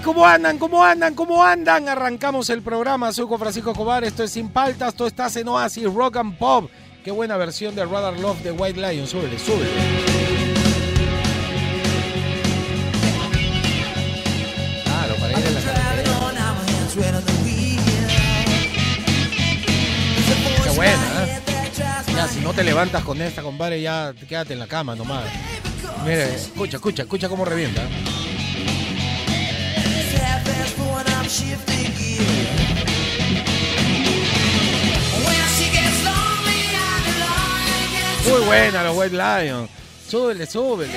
¿Cómo andan? ¿Cómo andan? ¿Cómo andan? Arrancamos el programa. Soy Francisco Escobar, esto es Sin Paltas, esto está en Oasis Rock and Pop. Qué buena versión de Rather Love de White Lion. Súbele, súbele. Qué buena, ¿eh? Ya, si no te levantas con esta, compadre, ya quédate en la cama nomás. Mire, escucha, escucha, escucha cómo revienta. Muy buena los White Lion. Súbele, súbele.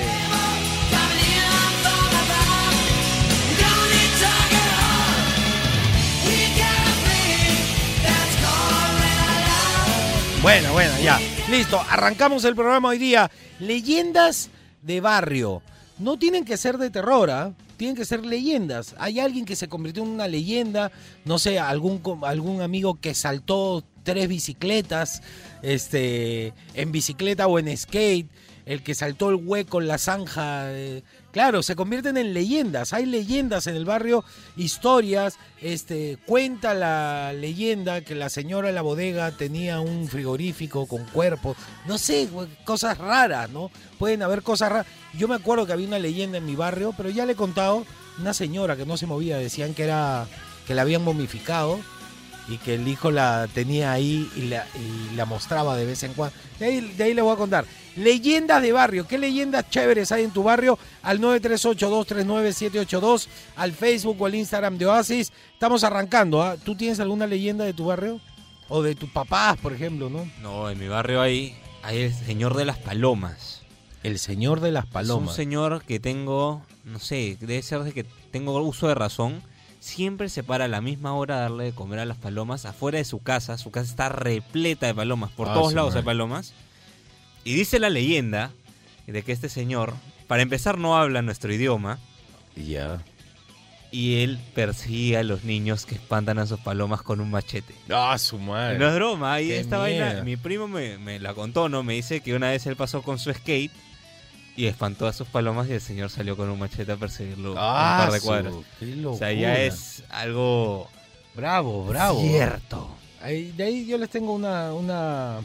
Bueno, bueno, ya. Listo, arrancamos el programa hoy día. Leyendas de barrio. No tienen que ser de terror, ¿ah? Tienen que ser leyendas. Hay alguien que se convirtió en una leyenda, no sé, algún, algún amigo que saltó tres bicicletas, este, en bicicleta o en skate, el que saltó el hueco en la zanja. eh, claro, se convierten en leyendas. Hay leyendas en el barrio, historias. Este, cuenta la leyenda que la señora en la bodega tenía un frigorífico con cuerpo. No sé, cosas raras, ¿no? Pueden haber cosas raras. Yo me acuerdo que había una leyenda en mi barrio, pero ya le he contado, una señora que no se movía, decían que era que la habían momificado y que el hijo la tenía ahí y la, y la mostraba de vez en cuando. De ahí, de ahí le voy a contar. Leyendas de barrio. ¿Qué leyendas chéveres hay en tu barrio? Al 938-239-782, al Facebook o al Instagram de Oasis. Estamos arrancando. ¿ah? ¿Tú tienes alguna leyenda de tu barrio? O de tus papás, por ejemplo, ¿no? No, en mi barrio hay, hay el señor de las palomas. El señor de las Es un palomas. señor que tengo, no sé, debe ser de que tengo uso de razón. Siempre se para a la misma hora a darle de comer a las palomas afuera de su casa. Su casa está repleta de palomas. Por Ah, todos lados madre. hay palomas. Y dice la leyenda de que este señor, para empezar, no habla nuestro idioma. Ya. Y él persigue a los niños que espantan a sus palomas con un machete. Ah, su madre. No es broma, ahí esta miedo. vaina, mi primo me, me la contó, ¿no? Me dice que una vez él pasó con su skate y espantó a sus palomas y el señor salió con un machete a perseguirlo Ah, un par de su- cuadras. qué O sea, ya es algo Bravo, bravo. cierto. Ahí- de ahí yo les tengo una, una,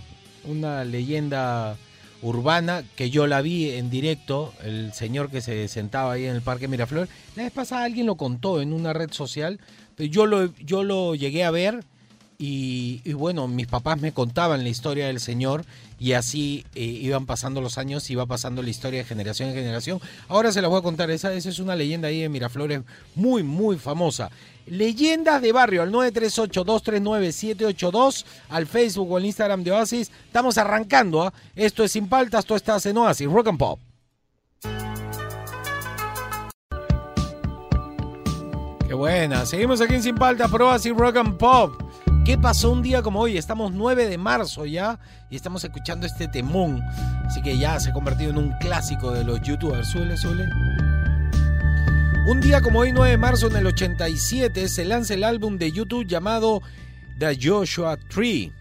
una leyenda urbana que yo la vi en directo, el señor que se sentaba ahí en el Parque Miraflores. La vez pasada alguien lo contó en una red social, yo lo, yo lo llegué a ver y, y bueno, mis papás me contaban la historia del señor y así eh, iban pasando los años, iba pasando la historia de generación en generación. Ahora se las voy a contar, esa, es una leyenda ahí de Miraflores muy, muy famosa. Leyendas de barrio al 938-239-782, al Facebook o al Instagram de Oasis. Estamos arrancando, ¿ah? Esto es Sin Paltas, tú estás en Oasis, Rock and Pop. Qué buena, seguimos aquí en Sin Paltas, por Oasis, Rock and Pop. ¿Qué pasó un día como hoy? Estamos 9 de marzo ya y estamos escuchando este temón. Así que ya se ha convertido en un clásico de los youtubers. Suele, suele. Un día como hoy, 9 de marzo en el 87, se lanza el álbum de YouTube llamado The Joshua Tree.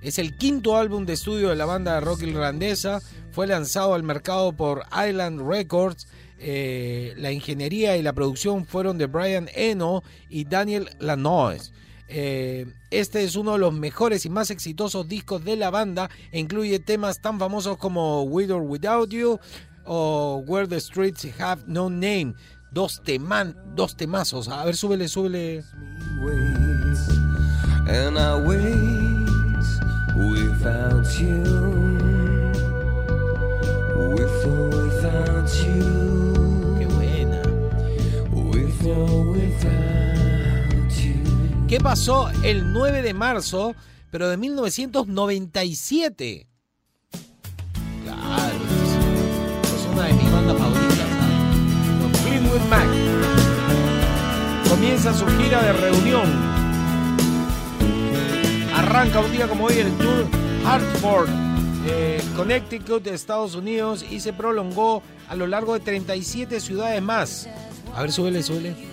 Es el quinto álbum de estudio de la banda de rock irlandesa. Fue lanzado al mercado por Island Records. Eh, la ingeniería y la producción fueron de Brian Eno y Daniel Lanois. Eh, este es uno de los mejores y más exitosos discos de la banda e incluye temas tan famosos como With or Without You o Where the Streets Have No Name. Dos, teman, dos temazos. A ver, súbele, súbele. and our ways without you with or without you Qué buena. with or without you ¿Qué pasó el 9 de marzo, pero de 1997? Claro, es, una de mis bandas favoritas. Los Mac. Comienza su gira de reunión. Arranca un día como hoy el tour Hartford, eh, Connecticut, Estados Unidos, y se prolongó a lo largo de 37 ciudades más. A ver, súbele, súbele.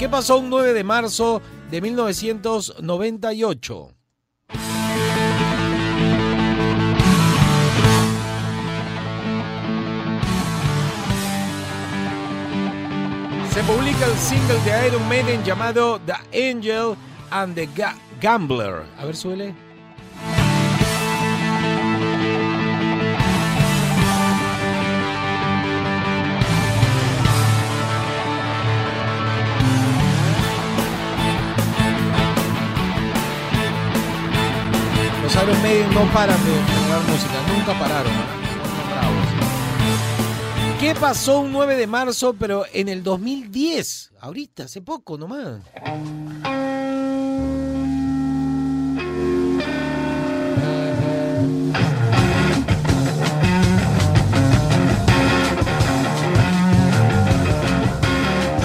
¿Qué pasó un 9 de marzo de 1998? Se publica el single de Iron Maiden llamado The Angel and the Ga- Gambler. A ver, suele. Los Iron no paran de generar música, nunca pararon. ¿eh? ¿Qué pasó un 9 de marzo, pero en el 2010? Ahorita, hace poco nomás.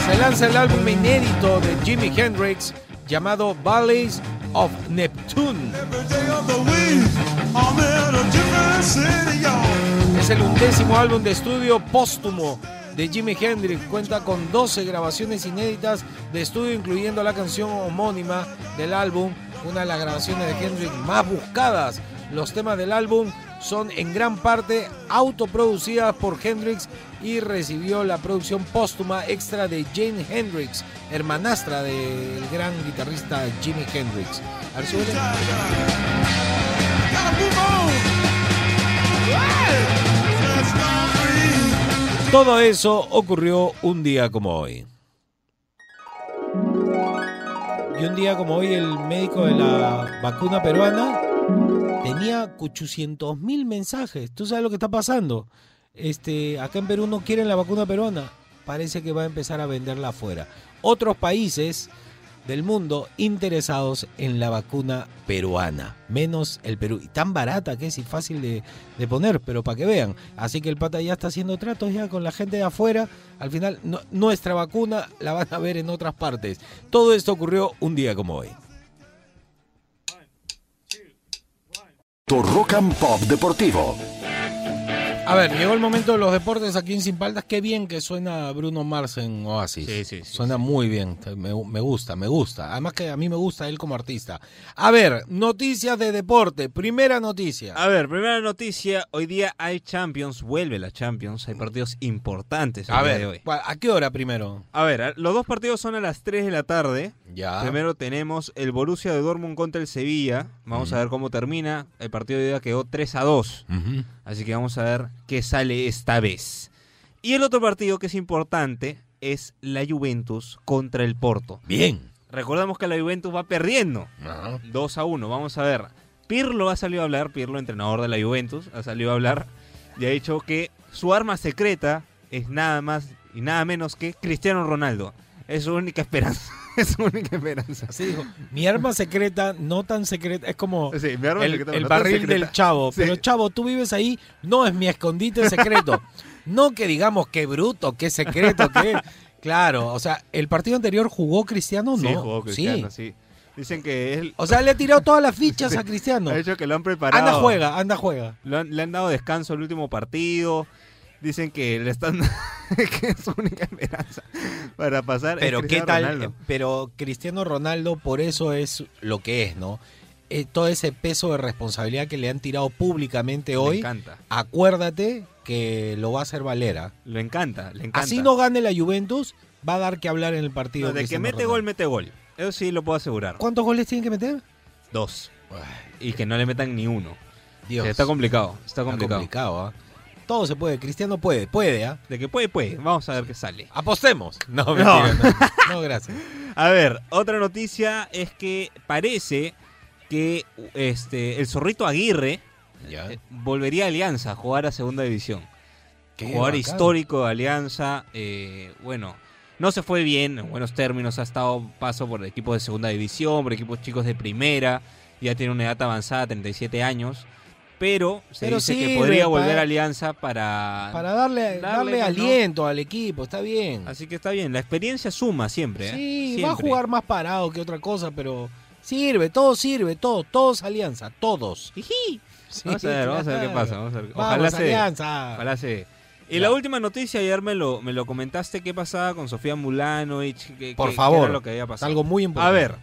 Se lanza el álbum inédito de Jimi Hendrix llamado Valleys of Neptune. Es el undécimo álbum de estudio póstumo de Jimi Hendrix. Cuenta con 12 grabaciones inéditas de estudio, incluyendo la canción homónima del álbum, una de las grabaciones de Hendrix más buscadas. Los temas del álbum son en gran parte autoproducidas por Hendrix y recibió la producción póstuma extra de Jane Hendrix, hermanastra del gran guitarrista Jimi Hendrix. A ver. Todo eso ocurrió un día como hoy. Y un día como hoy el médico de la vacuna peruana tenía 800 mil mensajes. ¿Tú sabes lo que está pasando? Este, acá en Perú no quieren la vacuna peruana. Parece que va a empezar a venderla afuera. Otros países del mundo interesados en la vacuna peruana. Menos el Perú. Y tan barata que es y fácil de, poner, pero para que vean. Así que el pata ya está haciendo tratos ya con la gente de afuera. Al final, nuestra vacuna la van a ver en otras partes. Todo esto ocurrió un día como hoy. Tu Rock and Pop Deportivo. A ver, llegó el momento de los deportes aquí en Sin Paltas. Qué bien que suena Bruno Mars en Oasis. Sí, sí, sí, Suena muy bien. Me, me gusta, me gusta. Además que a mí me gusta él como artista. A ver, noticias de deporte. Primera noticia. A ver, primera noticia. Hoy día hay Champions, vuelve la Champions. Hay partidos importantes el A día de ver, hoy. ¿cuál- ¿a qué hora primero? A ver, los dos partidos son a las 3 de la tarde. Ya. Primero tenemos el Borussia de Dortmund contra el Sevilla. Vamos a ver cómo termina. El partido de hoy día quedó 3 a 2. Ujú. Así que vamos a ver qué sale esta vez. Y el otro partido que es importante es la Juventus contra el Porto. Bien. Recordamos que la Juventus va perdiendo Ajá. 2 a 1. Vamos a ver. Pirlo ha salido a hablar, Pirlo, entrenador de la Juventus, ha salido a hablar y ha dicho que su arma secreta es nada más y nada menos que Cristiano Ronaldo. Es su única esperanza. es su única esperanza. Así dijo. Mi arma secreta, no tan secreta, es como Sí, mi arma el, secreta, el no tan barril secreta. del chavo. Sí. Pero chavo, tú vives ahí, no es mi escondite secreto. no que digamos qué bruto, qué secreto, qué... Claro, o sea, el partido anterior jugó Cristiano, ¿no? Sí, jugó Cristiano, Sí. sí. Dicen que él O sea, le ha tirado todas las fichas a Cristiano. ha dicho que lo han preparado. Anda, juega, anda, juega. Han- le han dado descanso el último partido. Dicen que le están que es su única esperanza para pasar. Pero qué tal, Ronaldo. eh, pero Cristiano Ronaldo por eso es lo que es, ¿no? Eh, todo ese peso de responsabilidad que le han tirado públicamente Le hoy, encanta. acuérdate que lo va a hacer Valera. Le encanta, le encanta. Así no gane la Juventus, va a dar que hablar en el partido. No, de que mete Ronaldo. gol, mete gol. Eso sí lo puedo asegurar. ¿Cuántos goles tiene que meter? Dos. Y que no le metan ni uno. Dios. Está complicado, está Está complicado. complicado, ¿ah? Todo se puede. Cristiano puede, puede, ¿ah? De que puede, puede. Vamos a ver qué sale. Apostemos. No, mentira, no. No, gracias. A ver, otra noticia es que parece que este el zorrito Aguirre Ya. eh, volvería a Alianza a jugar a segunda división. Qué jugador bacán. histórico de Alianza. eh, bueno, no se fue bien, en buenos términos. Ha estado paso por equipos de segunda división, por equipos chicos de primera. Ya tiene una edad avanzada, 37 años. Pero se Pero dice que podría para- volver a Alianza para. Para darle, darle, Darle, ¿no? aliento al equipo, está bien. Así que está bien, la experiencia suma siempre. ¿eh? Sí, va a Siempre. jugar más parado que otra cosa, pero sirve, todo sirve, todo, todos alianza, todos. Sí, Vamos a ver, vamos a ver qué pasa. Vamos a ver. Vamos, Ojalá se dé. alianza. Ojalá se. Y la última noticia, ayer me lo, me lo comentaste, ¿qué pasaba con Sofía Mulanovich? ¿Qué- Por qué- qué favor, era lo que había Es pasado? algo muy A importante. ver,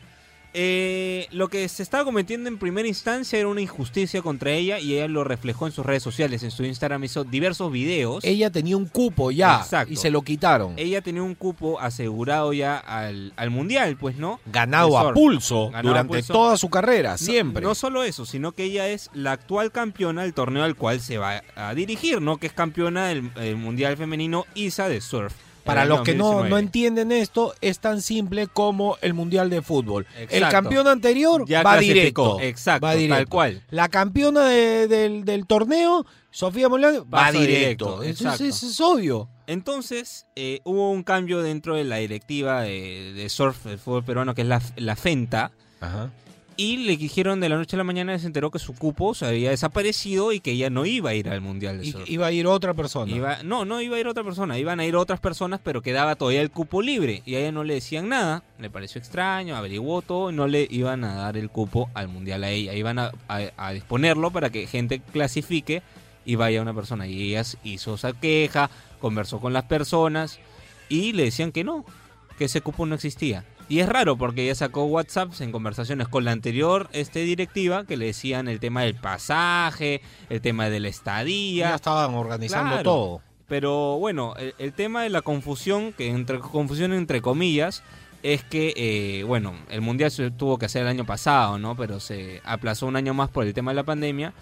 eh, lo que se estaba cometiendo en primera instancia era una injusticia contra ella y ella lo reflejó en sus redes sociales. En su Instagram hizo diversos videos. Ella tenía un cupo ya Exacto. y se lo quitaron. Ella tenía un cupo asegurado ya al, al mundial, pues, ¿no? Ganado a pulso Ganado a durante pulso. toda su carrera, No- siempre. No, solo eso, sino que ella es la actual campeona del torneo al cual se va a dirigir, ¿no? Que es campeona del, del Mundial Femenino ISA de Surf. Para los que no, 2019. no entienden esto, es tan simple como el Mundial de Fútbol. El campeón anterior Ya va clasificó, directo. exacto, va tal directo. cual. La campeona de- del, del torneo, Sofía Molano, va directo. directo, Eso es, es obvio. Entonces, eh, hubo un cambio dentro de la directiva de, de surf del fútbol peruano, que es la, la FENTA, y le dijeron de la noche a la mañana, se enteró que su cupo se había desaparecido y que ella no iba a ir al Mundial de Surf. iba a ir otra persona. Iba- no, no iba a ir otra persona, iban a ir otras personas, pero quedaba todavía el cupo libre. Y a ella no le decían nada, le pareció extraño, averiguó todo y no le iban a dar el cupo al mundial a ella. Iban a, a- a disponerlo para que gente clasifique y vaya una persona. Y ella hizo esa queja, conversó con las personas y le decían que no, que ese cupo no existía. Y es raro porque ella sacó WhatsApps en conversaciones con la anterior este, directiva que le decían el tema del pasaje, el tema de la estadía. Ya estaban organizando Claro. todo. Pero bueno, el, el tema de la confusión, que entre confusión entre comillas, es que, eh, bueno, el Mundial se tuvo que hacer el año pasado, ¿no? Pero se aplazó un año más por el tema de la pandemia.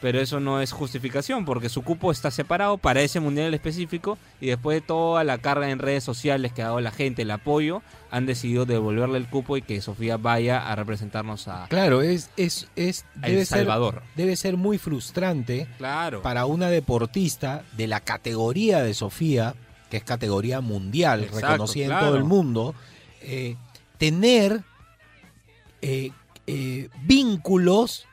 Pero eso no es justificación, porque su cupo está separado para ese Mundial específico y después de toda la carga en redes sociales que ha dado la gente, el apoyo, han decidido devolverle el cupo y que Sofía vaya a representarnos a, Claro, es, es, es debe El ser, Salvador. debe ser muy frustrante Claro. para una deportista de la categoría de Sofía, que es categoría mundial, Exacto, reconocida en todo el mundo, eh, tener eh, eh, vínculos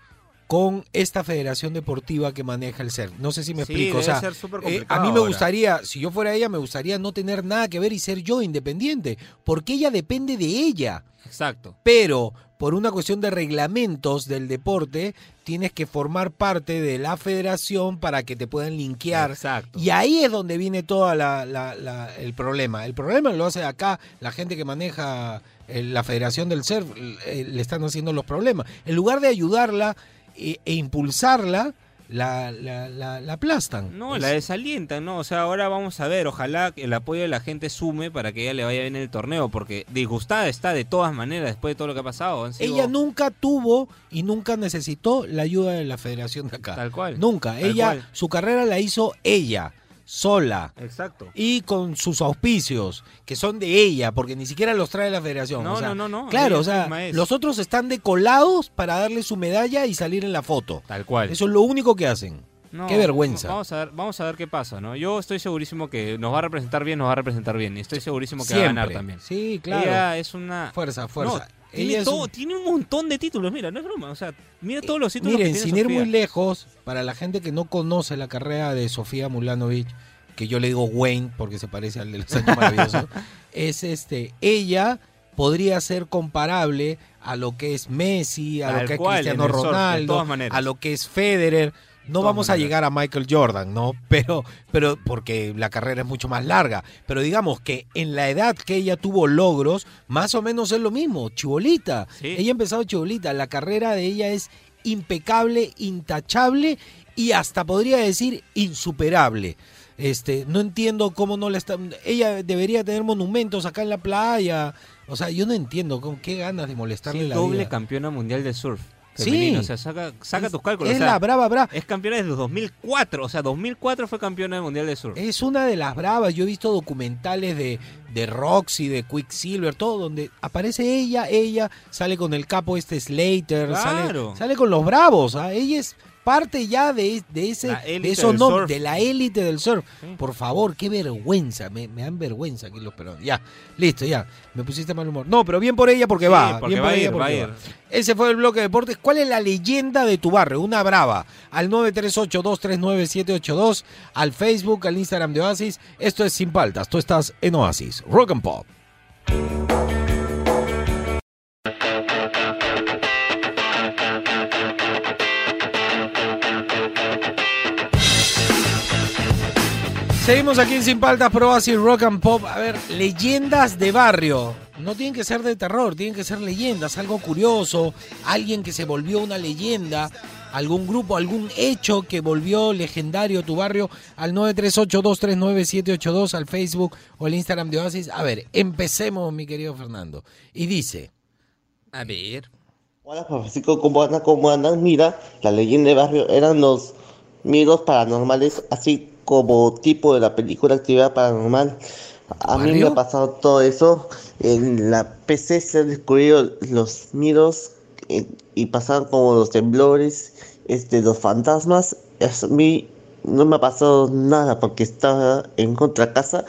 con esta federación deportiva que maneja el CER. No sé si me Sí, explico. O sea, ser eh, a mí me ahora. gustaría, si yo fuera ella, me gustaría no tener nada que ver y ser yo independiente, porque ella depende de ella Exacto. pero por una cuestión de reglamentos del deporte, tienes que formar parte de la federación para que te puedan linkear. Exacto. Y ahí es donde viene todo el problema. El problema lo hace acá la gente que maneja eh, la federación del surf, eh, le están haciendo los problemas. En lugar de ayudarla e, e impulsarla, la, la, la- la aplastan. No, Es- la desalientan, ¿no? O sea, ahora vamos a ver, ojalá que el apoyo de la gente sume para que ella le vaya bien en el torneo, porque disgustada está de todas maneras después de todo lo que ha pasado. Sido- Ella nunca tuvo y nunca necesitó la ayuda de la federación de acá. Tal cual. Nunca. Tal ella, cual. su carrera la hizo ella, sola. Exacto. Y con sus auspicios, que son de ella, porque ni siquiera los trae la federación. No, o sea, no, no, no, Claro, o sea, los otros están decolados para darle su medalla y salir en la foto. Tal cual. Eso es lo único que hacen. No, qué vergüenza. Vamos a ver, vamos a ver qué pasa, ¿no? Yo estoy segurísimo que nos va a representar bien, nos va a representar bien. Y estoy segurísimo que va a ganar también. Sí, claro. Ella es una. Fuerza, fuerza. No, tiene, Ella es todo, un- tiene un montón de títulos, mira, no es broma. O sea, mira todos los títulos Miren, que tiene sin ir muy lejos, para la gente que no conoce la carrera de Sofía Mulanovic, que yo le digo Wayne porque se parece al de los años maravillosos, es este, ella podría ser comparable a lo que es Messi, a Tal lo que es Cristiano surf, Ronaldo, a lo que es Federer. No vamos a llegar a Michael Jordan, ¿no? Pero, pero porque la carrera es mucho más larga. Pero digamos que en la edad que ella tuvo logros, más o menos es lo mismo, chibolita. Sí. Ella ha empezado chibolita. La carrera de ella es impecable, intachable y hasta podría decir insuperable. Este, no entiendo cómo no le está. Ella debería tener monumentos acá en la playa. O sea, yo no entiendo con qué ganas de molestarle Sí, la doble vida. campeona mundial de surf. Femenino. Sí. O sea, saca, saca Es- tus cálculos. Es o sea, la brava, brava. es campeona desde 2004. O sea, 2004 fue campeona del Mundial de Surf. Es una de las bravas. Yo he visto documentales de, de Roxy, de Quicksilver, todo, donde aparece ella, ella sale con el capo este Slater, sale, Claro. sale con los bravos. ¿ah? Ella es parte ya de, de ese de esos del nom- surf. de la élite del surf. Sí. Por favor, qué vergüenza. Me, me dan vergüenza aquí los peruanos. Ya, listo, ya. Me pusiste mal humor. No, pero bien por ella porque Sí, va. porque bien va por ella porque va. Ese fue el bloque de deportes. ¿Cuál es la leyenda de tu barrio? Una brava. Al 938-239-782. Al Facebook, al Instagram de Oasis. Esto es Sin Paltas. Tú estás en Oasis. Rock and Pop. Seguimos aquí en Sin Paltas, Pro Oasis Rock and Pop. A ver, leyendas de barrio. No tienen que ser de terror, tienen que ser leyendas, algo curioso, alguien que se volvió una leyenda, algún grupo, algún hecho que volvió legendario tu barrio al 938-239-782 al Facebook o al Instagram de Oasis. A ver, empecemos, mi querido Fernando. Y dice, A ver. Hola, Francisco, ¿cómo andan? ¿Cómo andan? Mira, la leyenda de barrio eran los miedos paranormales, así como tipo de la película Actividad Paranormal. A mí me ha pasado todo eso. En la PC se han descubierto los miedos eh, y pasaron como los temblores, este, los fantasmas. A mí no me ha pasado nada porque estaba en contra casa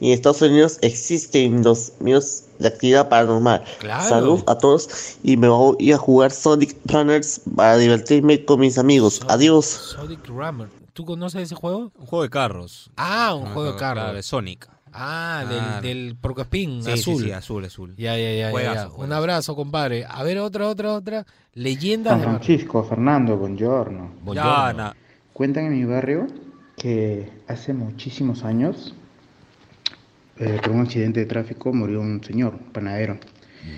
y en Estados Unidos existen los miedos de actividad paranormal. Claro. Salud a todos y me voy a jugar Sonic Runners para divertirme con mis amigos. Sonic- Adiós. Sonic Rammer. ¿Tú conoces ese juego? Un juego de carros. Ah, un juego de Claro, de carros. Sonic. Ah, del, del Porcospín Sí, azul. Sí, sí, azul, azul. Ya, ya, ya, ya, Juegazo, ya. juegazo. Un abrazo, compadre. A ver, otra, otra, otra. Leyendas San de. Francisco, Fernando, buongiorno. Buongiorno. Cuentan en mi barrio que hace muchísimos años, eh, por un accidente de tráfico, murió un señor, un panadero.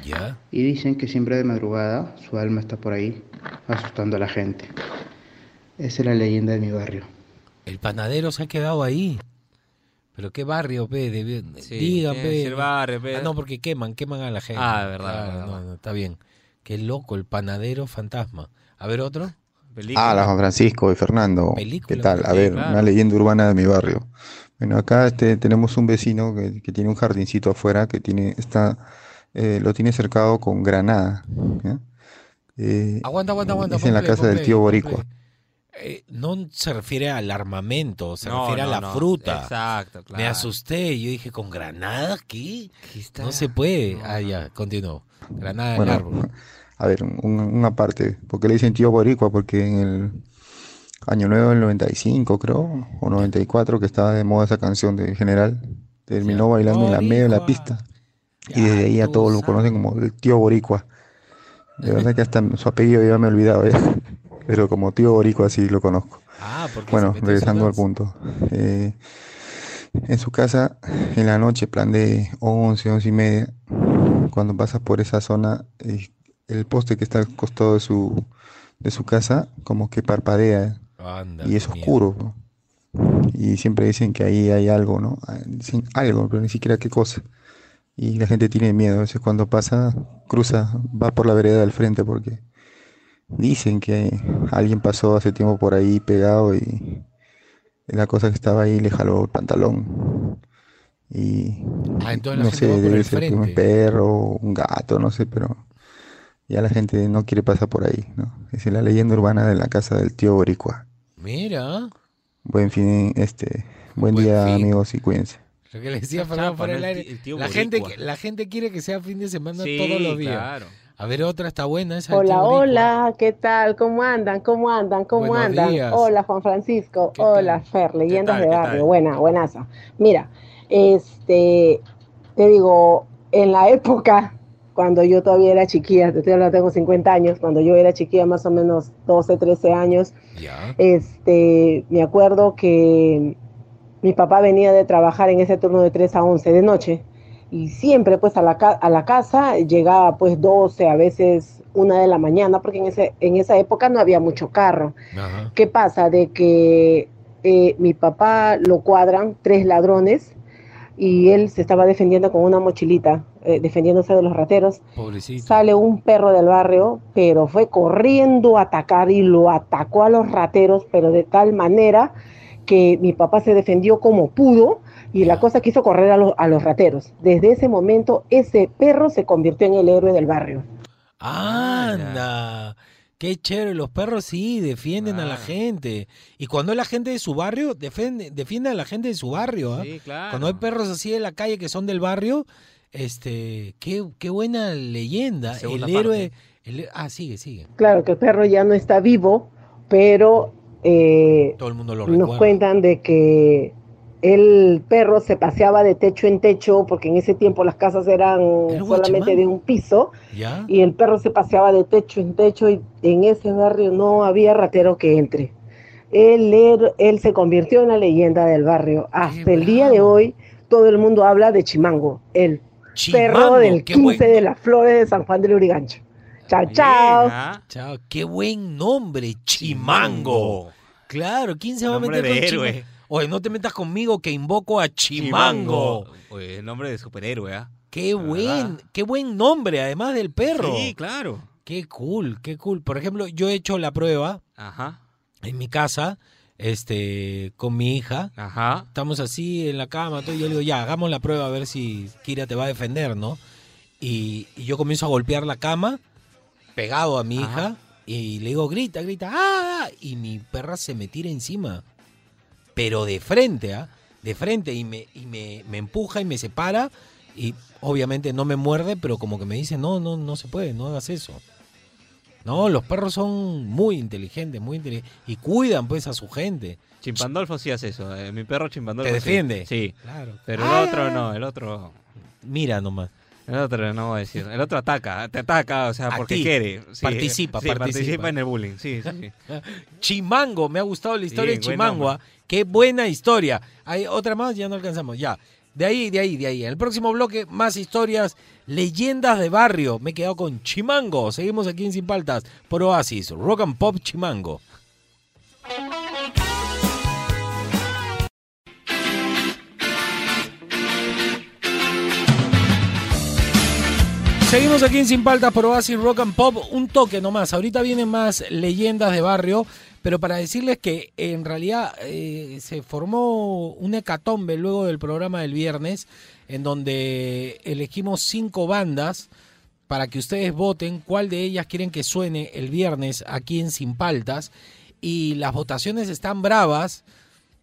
Ya. Y dicen que siempre de madrugada su alma está por ahí, asustando a la gente. Esa es la leyenda de mi barrio. El panadero se ha quedado ahí. Pero qué barrio, pe. de- Sí, digan, pe. barrio, pe. Ah, no, porque queman, queman a la gente. Ah, verdad, Claro, verdad, no, verdad. no, está bien. Qué loco, el panadero fantasma. A ver, otro. película. Hola Juan Francisco y Fernando, Película, ¿qué tal? A ver, claro. una leyenda urbana de mi barrio. Bueno, acá este, tenemos un vecino que, que tiene un jardincito afuera que tiene, está, eh, lo tiene cercado con granada. ¿ya? Eh, Aguanta, aguanta, aguanta. es en la play, casa del play, tío Boricua. play. Eh, no se refiere al armamento, se No, refiere no, a la no. fruta. Exacto, claro. Me asusté. Yo dije, ¿con granada qué? Aquí está. No se puede. No, ah, no. ya, continuó. Granada en bueno, árbol. a ver, un- una parte. ¿Por qué le dicen tío Boricua? Porque en el año nuevo del 95, creo, o 94, que estaba de moda esa canción de General, terminó bailando en la medio de la pista. Y desde ahí a todos lo conocen como el tío Boricua. De verdad que hasta su apellido ya me he olvidado ya. Pero como tío Boricua sí lo conozco. Ah, porque Bueno, regresando al punto. Eh, en su casa, en la noche, plan de 11, 11 y media, cuando pasas por esa zona, eh, el poste que está al costado de su, de su casa, como que parpadea Anda, y es oscuro. ¿no? Y siempre dicen que ahí hay algo, ¿no? Ah, Dicen algo, pero ni siquiera qué cosa. Y la gente tiene miedo. A veces cuando pasa, cruza, va por la vereda del frente porque dicen que alguien pasó hace tiempo por ahí pegado y la cosa que estaba ahí le jaló el pantalón. Y Ah, entonces la no gente sé, debe ser un perro, un gato, no sé, pero ya la gente no quiere pasar por ahí, ¿no? Esa es la leyenda urbana de la casa del tío Boricua. Mira, Buen fin, este, buen, Buen día fin. amigos y cuídense. lo que le decía Fernando El aire. ti- el tío La gente, la gente quiere que sea fin de semana Sí, todos los días. claro. A ver, otra está buena esa. Hola, hola, ¿qué tal? ¿Cómo andan? ¿Cómo andan? ¿Cómo Buenos andan? días. Hola, Juan Francisco. ¿Qué Hola? Fer, leyendas de barrio. Buena, buenaza. Mira, este, te digo, en la época, cuando yo todavía era chiquilla, te estoy hablando, tengo 50 años, cuando yo era chiquilla, más o menos 12, 13 años, Ya. este, me acuerdo que mi papá venía de trabajar en ese turno de 3 a 11 de noche y siempre pues a la, a la casa llegaba pues 12, a veces una de la mañana, porque en, ese, en esa época no había mucho carro. Ajá. ¿Qué pasa? De que eh, mi papá lo cuadran tres ladrones y él se estaba defendiendo con una mochilita eh, defendiéndose de los rateros. Pobrecito. Sale un perro del barrio, pero fue corriendo a atacar y lo atacó a los rateros, pero de tal manera que mi papá se defendió como pudo y la cosa quiso correr a, los- a los rateros. Desde ese momento, ese perro se convirtió en el héroe del barrio. Anda. Qué chévere, los perros sí defienden a la gente. Y cuando es la gente de su barrio, defiende, defiende a la gente de su barrio. ¿ah? Sí, claro. Cuando hay perros así de la calle que son del barrio, este, qué, qué buena leyenda. Segunda el héroe. el- ah, sigue, sigue. Claro que el perro ya no está vivo, pero eh, Todo el mundo lo nos recuerda. cuentan de que el perro se paseaba de techo en techo, porque en ese tiempo las casas eran solamente de un piso, ¿Ya? y el perro se paseaba de techo en techo y en ese barrio no había ratero que entre. Él, él, él se convirtió en la leyenda del barrio. Hasta el día de hoy todo el mundo habla de Chimango, el perro del qué 15 buen- de las flores de San Juan de Lurigancho. Chao, chao. ¿ah? Chao, qué buen nombre, Chimango. Claro, ¿quién se va a meter de con héroe. Chimango? Oye, no te metas conmigo que invoco a Chimango. Oye, nombre de superhéroe, ¿ah? Qué La buen, verdad. qué buen nombre, además del perro. Sí, claro. Qué cool, qué cool. Por ejemplo, yo he hecho la prueba Ajá. en mi casa, este, con mi hija. Ajá. Estamos así en la cama, todo, y yo le digo, ya, hagamos la prueba a ver si Kira te va a defender, ¿no? Y, y yo comienzo a golpear la cama, pegado a mi Ajá. hija, y le digo, grita, grita, ¡ah! Y mi perra se me tira encima. Pero de frente, ¿ah? De frente, y, me, y me, me empuja y me separa, y obviamente no me muerde, pero como que me dice, no, no, no se puede, no hagas eso. No, los perros son muy inteligentes, muy inteligentes, y cuidan pues a su gente. Chimpandolfo sí hace eso. eh, mi perro Chimpandolfo. ¿Te defiende? Sí. Claro. Pero el Ah. otro no, el otro. Mira nomás. El otro no voy a decir. El otro ataca, te ataca, o sea, A porque ti. quiere. Sí, Participa, sí, participa. en el bullying. Sí, sí. sí. Chimango, me ha gustado la historia de buen Chimango. Qué buena historia. Hay otra más, ya no alcanzamos. Ya. De ahí, de ahí, de ahí. En el próximo bloque, más historias, leyendas de barrio. Me he quedado con Chimango. Seguimos aquí en Sin Paltas por Oasis. Rock and Pop Chimango. Seguimos aquí en Sin Paltas por Oasis Rock and Pop. Un toque nomás. Ahorita vienen más leyendas de barrio. Pero para decirles que en realidad eh, se formó un hecatombe luego del programa del viernes, en donde elegimos cinco bandas para que ustedes voten cuál de ellas quieren que suene el viernes aquí en Sin Paltas. Y las votaciones están bravas.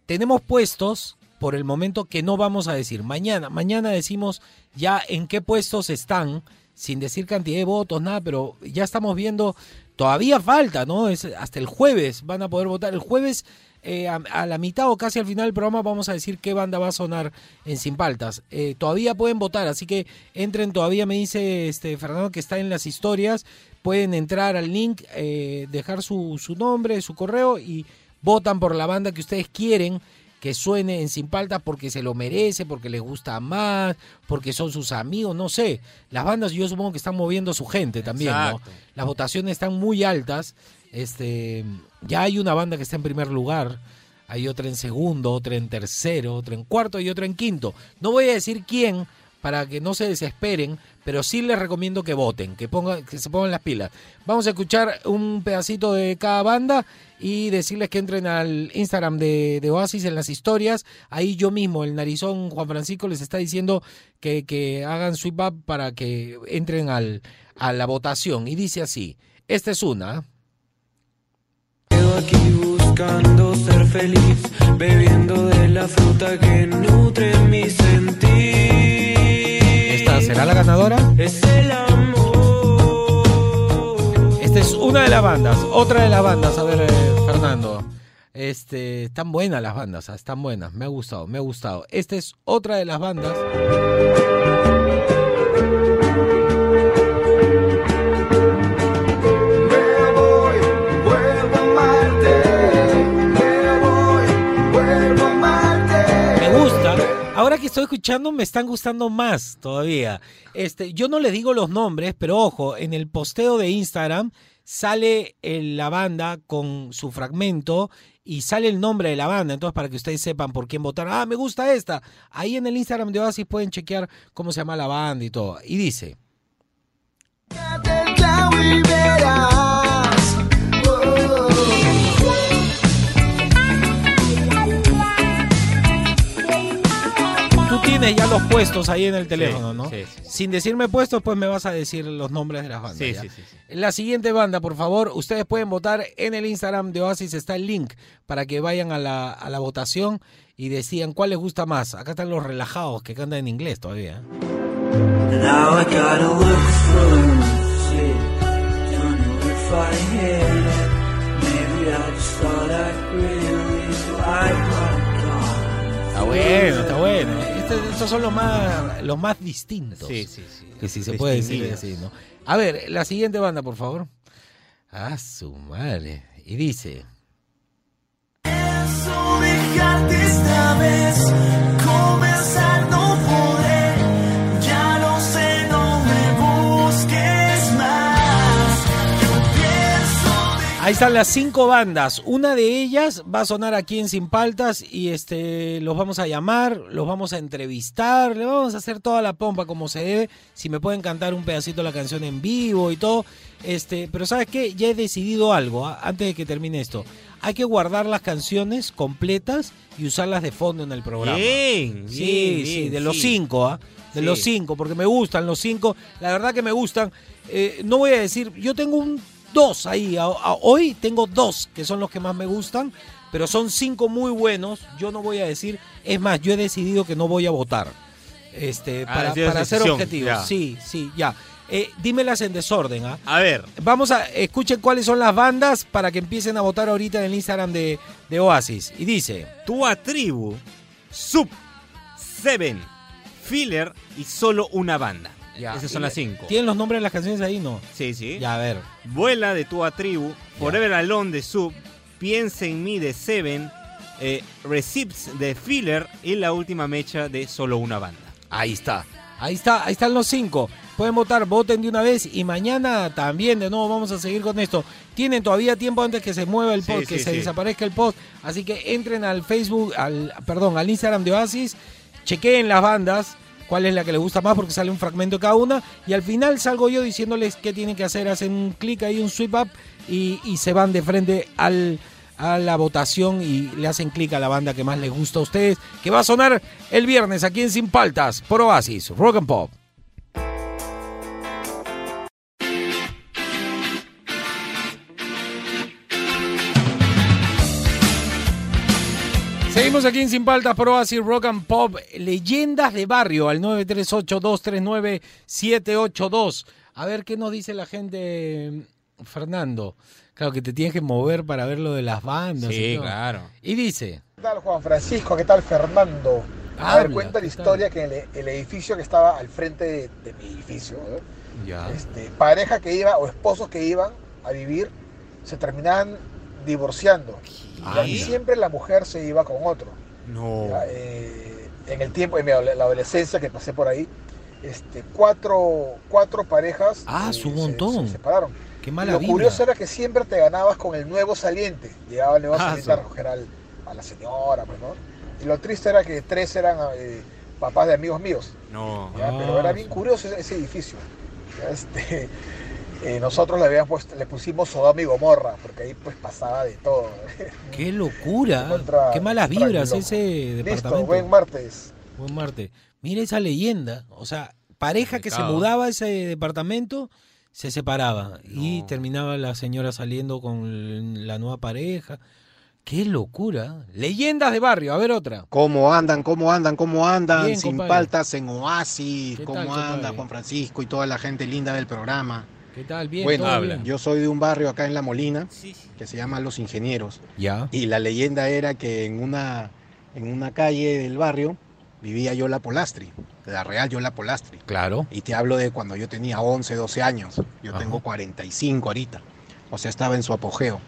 Tenemos puestos por el momento que no vamos a decir. Mañana, mañana decimos ya en qué puestos están, sin decir cantidad de votos, nada, pero ya estamos viendo, todavía falta, ¿no? Es hasta el jueves van a poder votar. El jueves eh, a, la mitad o casi al final del programa vamos a decir qué banda va a sonar en Sin Paltas. Eh, todavía pueden votar, así que entren todavía, me dice este Fernando que está en las historias, pueden entrar al link, eh, dejar su, su nombre, su correo y votan por la banda que ustedes quieren que suene en Sin Paltas porque se lo merece, porque les gusta más, porque son sus amigos, no sé. Las bandas yo supongo que están moviendo a su gente también, ¿no? Las votaciones están muy altas. Este, ya hay una banda que está en primer lugar, hay otra en segundo, otra en tercero, otra en cuarto y otra en quinto. No voy a decir quién para que no se desesperen, pero sí les recomiendo que voten, que pongan, que se pongan las pilas. Vamos a escuchar un pedacito de cada banda y decirles que entren al Instagram de, Oasis en las historias. Ahí yo mismo, el narizón Juan Francisco, les está diciendo que, que hagan sweep up para que entren al, a la votación. Y dice así, esta es una. Quedo aquí buscando ser feliz, bebiendo de la fruta que nutre mi sentir. ¿Esta será la ganadora? Es el amor. Esta es una de las bandas, otra de las bandas, a ver, eh, Fernando. Este, están buenas las bandas, ah, están buenas, me ha gustado, me ha gustado. Esta es otra de las bandas. Que estoy escuchando, me están gustando más todavía. Este, yo no les digo los nombres, pero ojo, en el posteo de Instagram sale la banda con su fragmento y sale el nombre de la banda. Entonces, para que ustedes sepan por quién votar. Ah, me gusta esta. Ahí en el Instagram de Oasis pueden chequear cómo se llama la banda y todo. Y dice. Tienes ya los puestos ahí en el teléfono, ¿no? sí. Sin decirme puestos, pues me vas a decir los nombres de las bandas. Sí, ¿ya? sí, sí, sí. La siguiente banda, por favor, ustedes pueden votar en el Instagram de Oasis, está el link para que vayan a la, a la votación y decidan cuál les gusta más. Acá están los relajados que cantan en inglés todavía. ¿eh? Now I gotta look for shit. Don't know if I hit it. Maybe I just thought I really like my God. Está bueno, está bueno. Este- estos son los más, los más distintos. Sí, sí, sí. Que si se puede decir así, ¿no? A ver, la siguiente banda, por favor. Ah, su madre. Y dice. Eso dejarte esta vez. Comenzar no Ahí están las cinco bandas. Una de ellas va a sonar aquí en Sin Paltas y este los vamos a llamar, los vamos a entrevistar, le vamos a hacer toda la pompa como se debe. Si me pueden cantar un pedacito de la canción en vivo y todo. Este, pero ¿sabes qué? Ya he decidido algo ¿ah? antes de que termine esto. Hay que guardar las canciones completas y usarlas de fondo en el programa. Bien, Sí, bien, sí, de los sí. cinco, ¿ah? De Sí. los cinco, porque me gustan los cinco. La verdad que me gustan. Eh, no voy a decir, yo tengo un dos ahí. a- a- hoy tengo dos que son los que más me gustan, pero son cinco muy buenos. Yo no voy a decir, es más, yo he decidido que no voy a votar. Este, Ah, para, para ser ya. Sí, sí, ya. Eh, dímelas en desorden, ¿ah? A ver, Vamos a, escuchen cuáles son las bandas para que empiecen a votar ahorita en el Instagram de, de Oasis. Y dice, Tua Tribu, Sub, Seven, Filler y solo una banda. Esas son las cinco. ¿tienen los nombres de las canciones ahí? No. Sí, sí. Ya, a ver. Vuela de Tua Tribu, Forever Alone de Sub, Piensa en mí de Seven, eh, Receipts de Filler y la última mecha de solo una banda. Ahí está. Ahí está, ahí están los cinco. Pueden votar, voten de una vez y mañana también de nuevo vamos a seguir con esto. Tienen todavía tiempo antes que se mueva el Sí, post, que sí, se sí. desaparezca el post. Así que entren al Facebook, al perdón, al Instagram de Oasis, chequeen las bandas, cuál es la que les gusta más porque sale un fragmento de cada una y al final salgo yo diciéndoles qué tienen que hacer, hacen un clic ahí, un sweep up y, se van de frente a la votación y le hacen clic a la banda que más les gusta a ustedes, que va a sonar el viernes aquí en Sin Paltas por Oasis, Rock and Pop. Seguimos aquí en Sin Paltas por Oasis Rock and Pop. Leyendas de barrio al 938-239-782. A ver qué nos dice la gente, Fernando. Claro que te tienes que mover para ver lo de las bandas. y Sí, todo. claro. Y dice. ¿Qué tal Juan Francisco? ¿Qué tal Fernando? A ver, cuenta la ¿qué historia que el, el edificio que estaba al frente de, de mi edificio, ¿no? Ya. este, pareja que iba o esposos que iban a vivir se terminaban divorciando. Y Ay. siempre la mujer se iba con otro. No. Ya, eh, en el tiempo, en mi la adolescencia que pasé por ahí, este, cuatro, cuatro parejas Ah, eh, su montón. se separaron. Qué mala lo curioso era que siempre te ganabas con el nuevo saliente. Llegaba el nuevo Ah, saliente a recoger al- a la señora, pues, ¿no? Y lo triste era que tres eran eh, papás de amigos míos. No. ¿ya? Ah, Pero era bien curioso ese, ese edificio. ¿ya? Este, eh, nosotros le, habíamos puesto- le pusimos Sodoma y Gomorra, porque ahí pues pasaba de todo. Qué locura. Contra- Qué malas vibras ese Listo, departamento. buen martes. Buen Marte. Mira esa leyenda. O sea, pareja que se mudaba a ese departamento se separaba y terminaba la señora saliendo con la nueva pareja. Qué locura. Leyendas de barrio. A ver otra. ¿Cómo andan? ¿Cómo andan? ¿Cómo andan? Bien, Sin compadre. paltas en Oasis. ¿Qué ¿Cómo tal, anda compadre? Juan Francisco y toda la gente linda del programa? ¿Qué tal? Bien. bueno, todo habla. bien. yo soy de un barrio acá en La Molina Sí, que se llama Los Ingenieros. Ya. Y la leyenda era que en una, en una calle del barrio vivía Yola Polastri, la real Yola Polastri. Claro. Y te hablo de cuando yo tenía 11, 12 años. Yo Ajá. tengo 45 ahorita. O sea, estaba en su apogeo.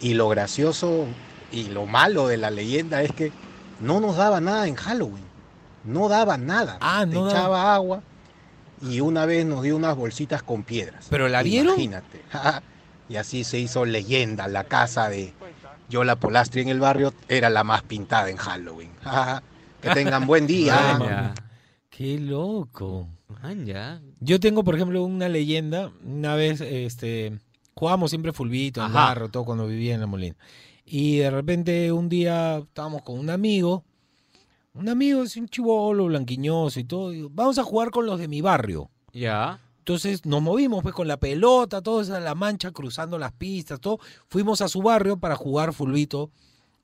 Y lo gracioso y lo malo de la leyenda es que no nos daba nada en Halloween. No daba nada. Ah, Te no daba- echaba agua y una vez nos dio unas bolsitas con piedras. ¿Pero la vieron? Imagínate. Y así se hizo leyenda. La casa de Yola Polastri en el barrio era la más pintada en Halloween. que tengan buen día. Ah, Qué loco. ya. Yo tengo, por ejemplo, una leyenda. Una vez, este, jugábamos siempre fulbito, en barro, todo cuando vivía en la Molina. Y de repente un día estábamos con un amigo, un amigo es un chivolo, blanquiñoso y todo. digo, Vamos a jugar con los de mi barrio. Ya. Entonces nos movimos pues con la pelota, toda esa la mancha, cruzando las pistas, todo. Fuimos a su barrio para jugar fulbito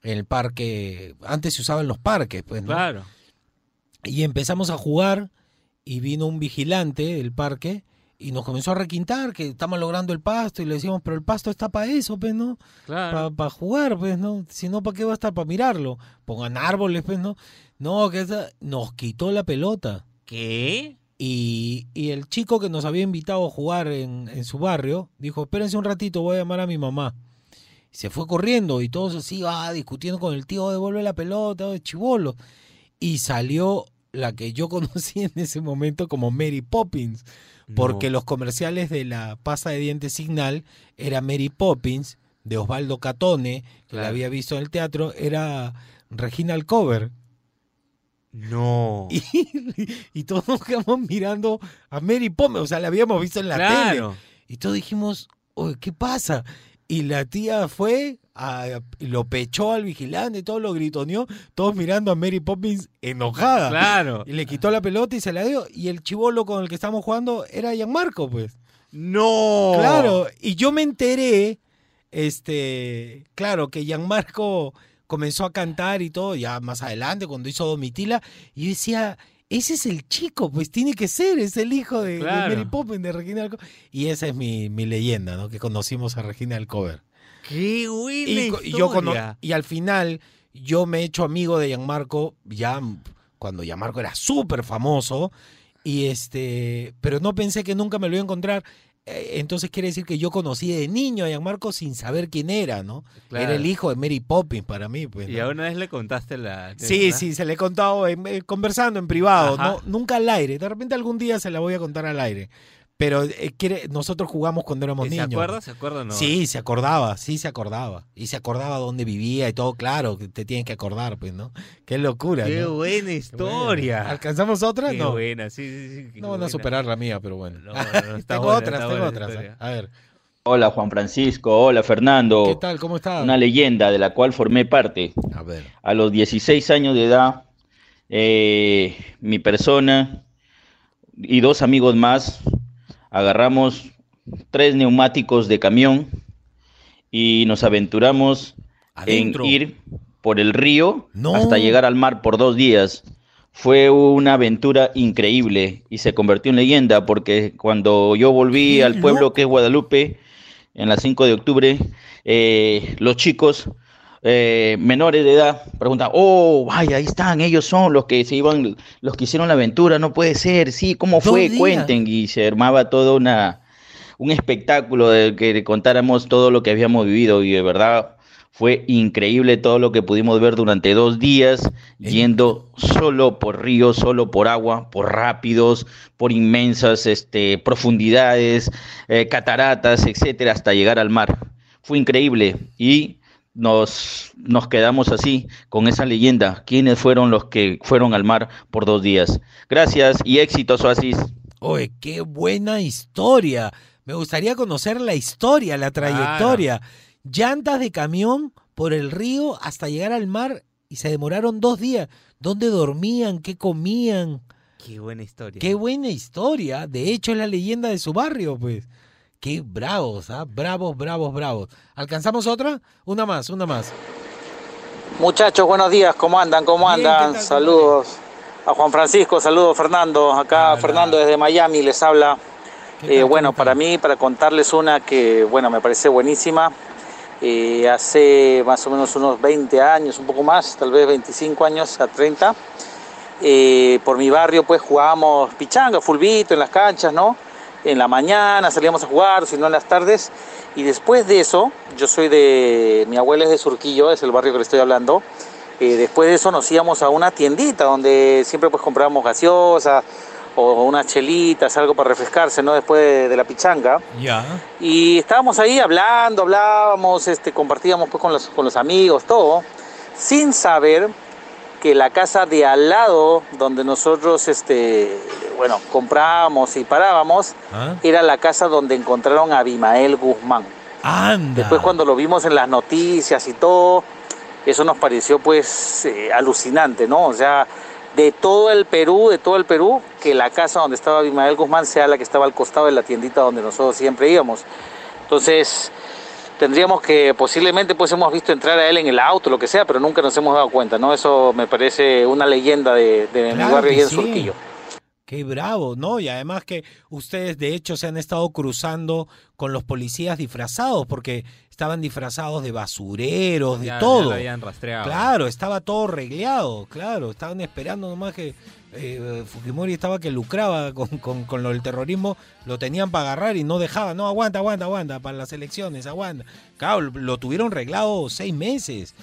en el parque. Antes se usaba en los parques, pues, ¿no? Claro. Y empezamos a jugar y vino un vigilante del parque y nos comenzó a requintar que estamos logrando el pasto y le decíamos, pero el pasto está para eso, pues, ¿no? Claro. Para jugar, pues, ¿no? Si no, ¿para qué va a estar? Para mirarlo. Pongan árboles, pues, ¿no? No, que esa- nos quitó la pelota. ¿Qué? Y, y el chico que nos había invitado a jugar en, en su barrio dijo, espérense un ratito, voy a llamar a mi mamá. Y se fue corriendo y todos así, va discutiendo con el tío, devuelve la pelota, de chivolo. Y salió la que yo conocí en ese momento como Mary Poppins, porque No. los comerciales de la pasta de dientes Signal era Mary Poppins, de Osvaldo Catone, que la había visto en el teatro, era Regina Alcover. No. Y, y todos nos quedamos mirando a Mary Poppins, o sea, la habíamos visto en la Claro. tele. Y todos dijimos, oye, ¿qué pasa? Y la tía fue, a- lo pechó al vigilante, y todo lo gritoneó, todos mirando a Mary Poppins enojada. Claro. Y le quitó la pelota y se la dio. Y el chivolo con el que estábamos jugando era Gianmarco, pues. No. Claro, y yo me enteré, este, claro, que Gianmarco comenzó a cantar y todo, ya más adelante, cuando hizo Domitila, y yo decía, ese es el chico, pues tiene que ser, es el hijo de. Mary Poppins, de Regina Alcover. Y esa es mi, mi leyenda, ¿no? Que conocimos a Regina Alcover. Qué buena Y, co- y yo cono- historia. y al final, yo me he hecho amigo de Gianmarco, ya cuando Gianmarco era súper famoso, y este, pero no pensé que nunca me lo iba a encontrar. Eh, Entonces quiere decir que yo conocí de niño a Gianmarco sin saber quién era, ¿no? Claro. Era el hijo de Mary Poppins para mí. Pues, Y a una vez le contaste la. Sí, ¿verdad? sí, se le he contado en- eh, conversando en privado, Ajá. ¿no? nunca al aire. De repente algún día se la voy a contar al aire. Pero eh, quiere, nosotros jugamos cuando éramos ¿Y ¿Se niños. acuerda? ¿Se acuerda o no? Sí, se acordaba, sí se acordaba. Y se acordaba dónde vivía y todo, claro, que te tienes que acordar, pues, ¿no? Qué locura, Qué ¿no? buena historia. ¿Alcanzamos otra? Qué no. buena, sí, sí, sí. No van a superar la mía, pero bueno. No, no, no, está tengo buena, otras, está tengo otras. historia. A ver, Hola Juan Francisco, hola Fernando. ¿qué tal? ¿Cómo estás? Una leyenda de la cual formé parte. A ver. A los 16 años de edad, eh, mi persona y dos amigos más agarramos tres neumáticos de camión y nos aventuramos Adentro. en ir por el río No. hasta llegar al mar por dos días. Fue una aventura increíble y se convirtió en leyenda porque cuando yo volví ¡Qué al pueblo que es Guadalupe, en la 5 de octubre, eh, los chicos eh, menores de edad preguntan, oh, vaya, ahí están, ellos son los que se iban, los que hicieron la aventura, no puede ser, sí, ¿cómo fue? días. Cuenten, y se armaba toda una, un espectáculo de que contáramos todo lo que habíamos vivido y de verdad fue increíble todo lo que pudimos ver durante dos días, yendo solo por ríos, solo por agua, por rápidos, por inmensas este, profundidades, eh, cataratas, etcétera, hasta llegar al mar. Fue increíble y nos, nos quedamos así con esa leyenda. ¿Quiénes fueron los que fueron al mar por dos días? Gracias y éxitos, Oasis. Oye, qué buena historia. Me gustaría conocer la historia, la trayectoria. Llantas de camión por el río hasta llegar al mar y se demoraron dos días. ¿Dónde dormían? ¿Qué comían? Qué buena historia. Qué buena historia. De hecho, es la leyenda de su barrio, pues. Qué bravos, ¿ah? Bravos, bravos, bravos. ¿Alcanzamos otra? Una más, una más. Muchachos, buenos días, ¿cómo andan? ¿Cómo andan? Saludos a Juan Francisco, saludos Fernando, acá Fernando desde Miami les habla. Eh, bueno, para mí, para contarles una que, bueno, me parece buenísima. Eh, hace más o menos unos 20 años, un poco más, tal vez 25 años a 30, eh, por mi barrio pues jugábamos pichanga, fulbito en las canchas, ¿no? En la mañana salíamos a jugar, si no en las tardes. Y después de eso, yo soy de, mi abuela es de Surquillo, es el barrio que le estoy hablando. Eh, después de eso nos íbamos a una tiendita donde siempre pues comprábamos gaseosas o unas chelitas, algo para refrescarse, ¿no? Después de, de la pichanga. Ya. Y estábamos ahí hablando, hablábamos, este, compartíamos pues, con, los, con los amigos, todo, sin saber que la casa de al lado, donde nosotros, este, bueno, comprábamos y parábamos, ¿Ah? era la casa donde encontraron a Abimael Guzmán. Anda. Después cuando lo vimos en las noticias y todo, eso nos pareció pues eh, alucinante, ¿no? O sea, de todo el Perú, de todo el Perú, que la casa donde estaba Abimael Guzmán sea la que estaba al costado de la tiendita donde nosotros siempre íbamos. Entonces, tendríamos que, posiblemente pues hemos visto entrar a él en el auto, lo que sea, pero nunca nos hemos dado cuenta, ¿no? Eso me parece una leyenda de, de mi Claro barrio que y en sí. Surquillo. Qué bravo, ¿no? Y además que ustedes de hecho se han estado cruzando con los policías disfrazados, porque estaban disfrazados de basureros, de Ya- ya todo. lo habían rastreado. Claro, estaba todo regleado, claro. Estaban esperando nomás que eh, Fujimori estaba que lucraba con, con, con lo del terrorismo, lo tenían para agarrar y no dejaban. No, aguanta, aguanta, aguanta, para las elecciones, aguanta. Claro, lo tuvieron reglado seis meses.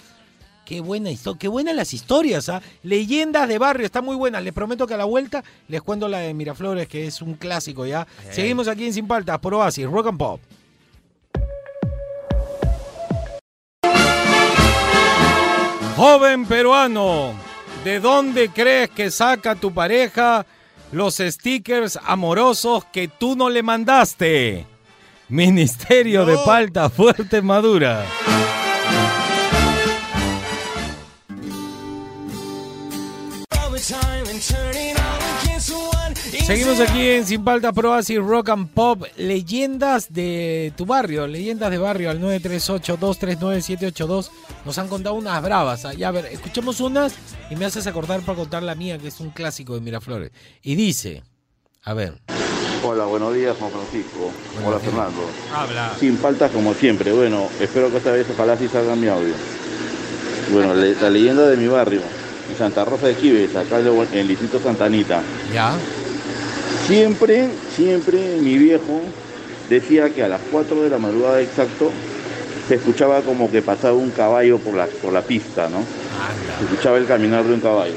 Qué buena historia, qué buenas las historias, ¿ah? Leyendas de barrio, está muy buena. Les prometo que a la vuelta les cuento la de Miraflores, que es un clásico ya. ay. Seguimos aquí en Sin Paltas, por Oasis, Rock and Pop. Joven peruano, ¿de dónde crees que saca tu pareja los stickers amorosos que tú no le mandaste? Ministerio de Palta Fuerte Madura. Seguimos aquí en Sin Paltas Pro Oasis Rock and Pop. Leyendas de tu barrio, leyendas de barrio al 938-239-782. Nos han contado unas bravas. Ya, a ver, escuchemos unas y me haces acordar para contar la mía, que es un clásico de Miraflores. Y dice, a ver. Hola, buenos días, Juan Francisco. Hola, Fernando. Habla. Sin faltas como siempre. Bueno, espero que esta vez ojalá sí salga mi audio. Bueno, le- la leyenda de mi barrio, en Santa Rosa de Quives, acá en el- en el distrito Santa Anita. ¿Ya? Siempre, siempre mi viejo decía que a las 4 de la madrugada exacto se escuchaba como que pasaba un caballo por la, por la pista, ¿no? Se escuchaba el caminar de un caballo.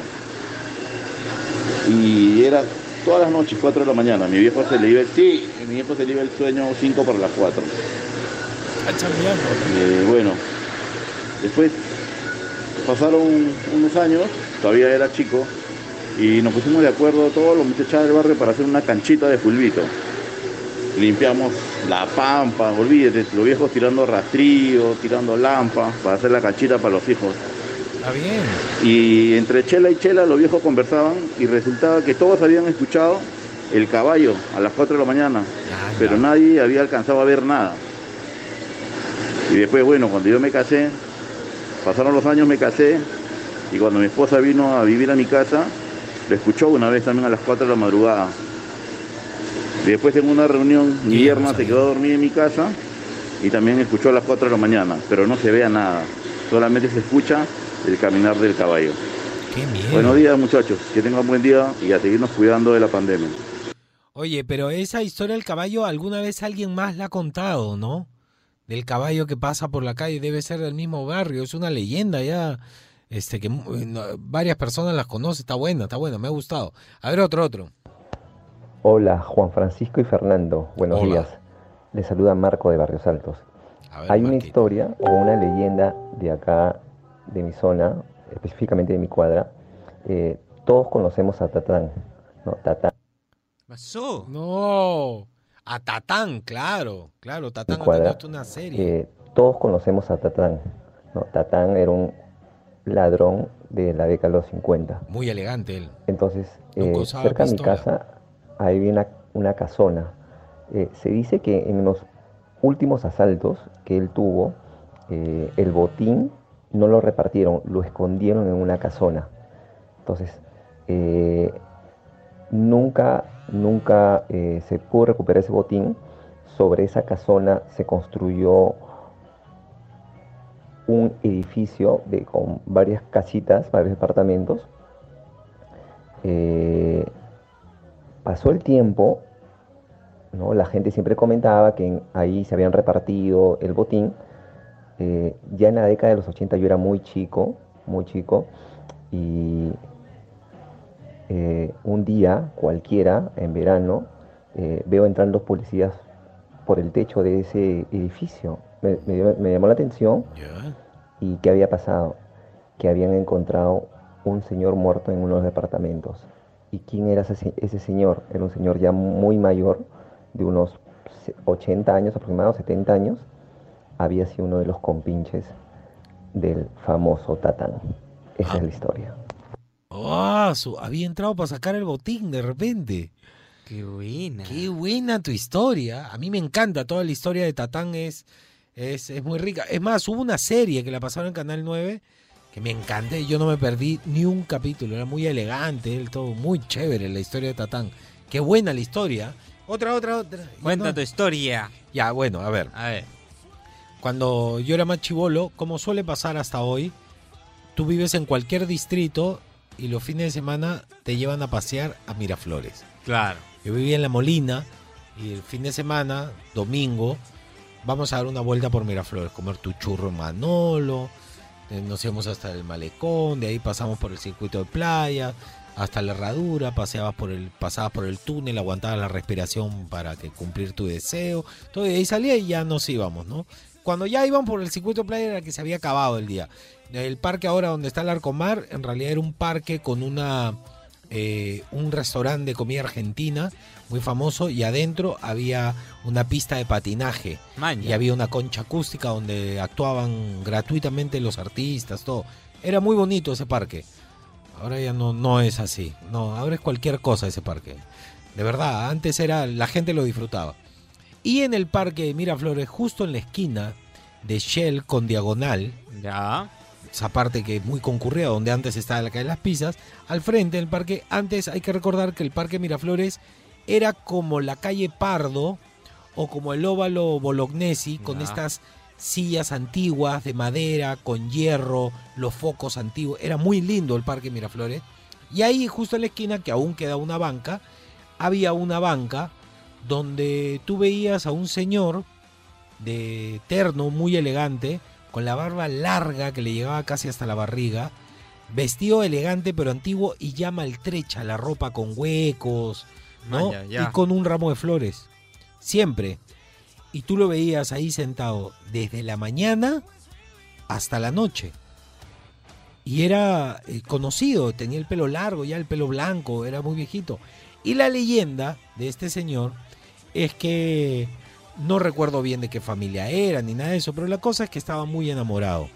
Y era todas las noches, 4 de la mañana. Mi viejo se le iba el, sí, mi viejo se le iba el sueño 5 por las 4. Eh, bueno, después pasaron unos años, todavía era chico, y nos pusimos de acuerdo todos los muchachos del barrio para hacer una canchita de fulbito. Limpiamos la pampa, olvídate, los viejos tirando rastrillo, tirando lampas para hacer la canchita para los hijos. Está bien. Y entre chela y chela los viejos conversaban y resultaba que todos habían escuchado el caballo a las 4 de la mañana, pero nadie había alcanzado a ver nada. Y después, bueno, cuando yo me casé, pasaron los años, me casé, y cuando mi esposa vino a vivir a mi casa, lo escuchó una vez también a las 4 de la madrugada. Y después en una reunión, mi yerna se quedó dormida en mi casa y también escuchó a las 4 de la mañana, pero no se vea nada, solamente se escucha el caminar del caballo. Qué miedo. Buenos días muchachos, que tengan buen día y a seguirnos cuidando de la pandemia. Oye, pero esa historia del caballo alguna vez alguien más la ha contado, ¿no? Del caballo que pasa por la calle, debe ser del mismo barrio, es una leyenda ya, este que eh, no, varias personas las conocen, está buena, está buena, me ha gustado. A ver otro, otro. Hola, Juan Francisco y Fernando. Buenos Hola. días. Les saluda Marco de Barrios Altos. Hay una historia o una leyenda de acá, de mi zona, específicamente de mi cuadra. Eh, todos conocemos a Tatán. ¿no? Tatán pasó? No, a Tatán, claro, claro, Tatán ha una serie. eh, todos conocemos a Tatán. ¿no? Tatán era un ladrón de la década de los 50. Muy elegante él. Entonces, eh, cerca de mi casa hay una, una casona. Eh, se dice que en los últimos asaltos que él tuvo, eh, el botín no lo repartieron, lo escondieron en una casona. Entonces, nunca, nunca se pudo recuperar ese botín. Sobre esa casona se construyó un edificio de, con varias casitas, varios departamentos. Eh, pasó el tiempo, ¿no? la gente siempre comentaba que ahí se habían repartido el botín. Eh, ya en la década de los 80 yo era muy chico, muy chico, y eh, un día cualquiera, en verano, veo entrar dos policías por el techo de ese edificio. Me, me llamó la atención y qué había pasado, que habían encontrado un señor muerto en uno de los departamentos. ¿Y quién era ese, se- ese señor? Era un señor ya muy mayor, de unos se- 80 años aproximadamente, 70 años. Había sido uno de los compinches del famoso Tatán. Esa es la historia. Ah, su- había entrado para sacar el botín de repente. Qué buena. Qué buena tu historia. A mí me encanta. Toda la historia de Tatán es, es, es muy rica. Es más, hubo una serie que la pasaron en Canal 9 que me encanta y yo no me perdí ni un capítulo. Era muy elegante, el todo muy chévere la historia de Tatán. Qué buena la historia. Otra, otra, otra. Cuenta No. tu historia. Ya, bueno, a ver. A ver. Cuando yo era más chivolo, como suele pasar hasta hoy, tú vives en cualquier distrito y los fines de semana te llevan a pasear a Miraflores. Claro. Yo vivía en La Molina y el fin de semana, domingo, vamos a dar una vuelta por Miraflores, comer tu churro en Manolo, eh, nos íbamos hasta el malecón, de ahí pasamos por el circuito de playa, hasta la herradura, paseabas por el, pasabas por el túnel, aguantabas la respiración para que cumplir tu deseo, todo, de ahí salía y ya nos íbamos, ¿no? Cuando ya iban por el circuito de playa era que se había acabado el día. El parque ahora donde está el Arcomar, en realidad era un parque con una eh, un restaurante de comida argentina muy famoso y adentro había una pista de patinaje Maña. y había una concha acústica donde actuaban gratuitamente los artistas, todo. Era muy bonito ese parque. Ahora ya no, no es así. No, ahora es cualquier cosa ese parque. De verdad, antes era la gente lo disfrutaba. Y en el parque de Miraflores, justo en la esquina de Shell con diagonal, ya. Esa parte que es muy concurrida, donde antes estaba la calle de las Pisas, al frente del parque, antes hay que recordar que el parque Miraflores era como la calle Pardo o como el óvalo Bolognesi, con estas sillas antiguas de madera, con hierro, los focos antiguos. Era muy lindo el parque Miraflores. Y ahí, justo en la esquina, que aún queda una banca, había una banca donde tú veías a un señor de terno muy elegante, con la barba larga que le llegaba casi hasta la barriga, vestido elegante pero antiguo y ya maltrecha la ropa con huecos, ¿no? Ya. Y con un ramo de flores, siempre. Y tú lo veías ahí sentado desde la mañana hasta la noche. Y era eh, conocido, tenía el pelo largo, ya el pelo blanco, era muy viejito. Y la leyenda de este señor es que no recuerdo bien de qué familia era ni nada de eso, pero la cosa es que estaba muy enamorado.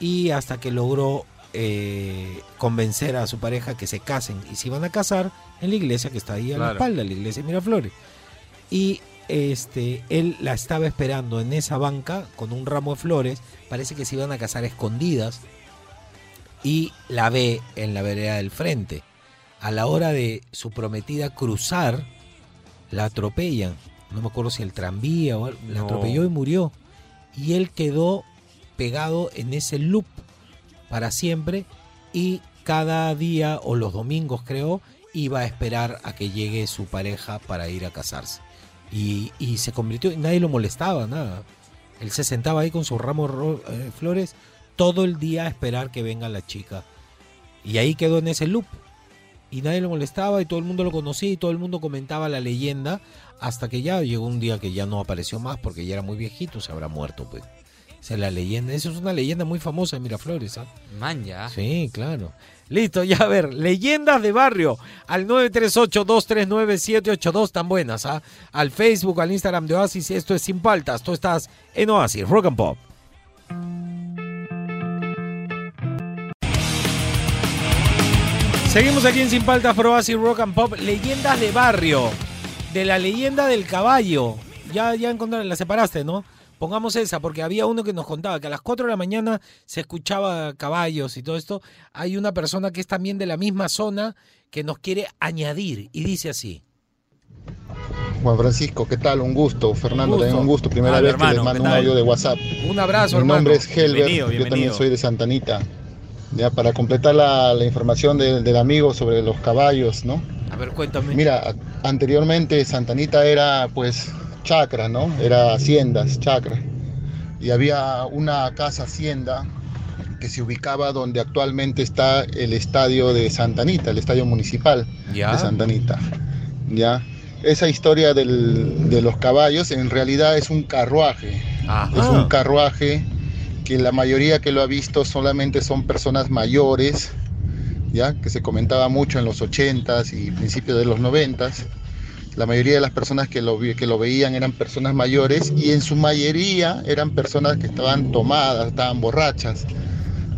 Y hasta que logró eh, convencer a su pareja que se casen y se iban a casar en la iglesia que está ahí a la espalda, la iglesia de Miraflores. Y este, él la estaba esperando en esa banca con un ramo de flores. Parece que se iban a casar escondidas. Y la ve en la vereda del frente. A la hora de su prometida cruzar, la atropellan. No me acuerdo si el tranvía o algo. La No. atropelló y murió. Y él quedó pegado en ese loop para siempre. Y cada día, o los domingos creo, iba a esperar a que llegue su pareja para ir a casarse. Y, y se convirtió, y nadie lo molestaba, nada. Él se sentaba ahí con sus ramos ro- eh, flores todo el día a esperar que venga la chica. Y ahí quedó en ese loop. Y nadie lo molestaba y todo el mundo lo conocía y todo el mundo comentaba la leyenda hasta que ya llegó un día que ya no apareció más porque ya era muy viejito, se habrá muerto pues. Esa es la leyenda, eso es una leyenda muy famosa de Miraflores, ¿ah? Maña. Sí, claro. Listo, ya a ver, leyendas de barrio al 938-239-782 tan buenas, ¿ah? Al Facebook, al Instagram de Oasis, esto es Sin Paltas, tú estás en Oasis, Rock and Pop. Seguimos aquí en Sin Paltas por Oasis, Rock and Pop, leyendas de barrio, de la leyenda del caballo. Ya, ya encontraron, la separaste, ¿no? Pongamos esa, porque había uno que nos contaba que a las 4 de la mañana se escuchaba caballos y todo esto. Hay una persona que es también de la misma zona que nos quiere añadir y dice así. Juan Francisco, ¿qué tal? Un gusto. Fernando, gusto. también un gusto. Primera vez que les mando ¿qué un audio de WhatsApp. Un abrazo, Mi hermano. nombre es Helbert, Bienvenido, yo también soy de Santanita. Ya para completar la, la información del- del amigo sobre los caballos, ¿no? A ver, cuéntame. Mira, anteriormente Santanita era pues chacra, ¿no? Era haciendas, chacra. Y había una casa hacienda que se ubicaba donde actualmente está el estadio de Santa Anita, el estadio municipal Ya. de Santa Anita. ¿ya? Esa historia del- de los caballos en realidad es un carruaje. Es un carruaje que la mayoría que lo ha visto solamente son personas mayores, ya que se comentaba mucho en los 80s y principios de los 90s. La mayoría de las personas que lo, que lo veían eran personas mayores y en su mayoría eran personas que estaban tomadas, estaban borrachas,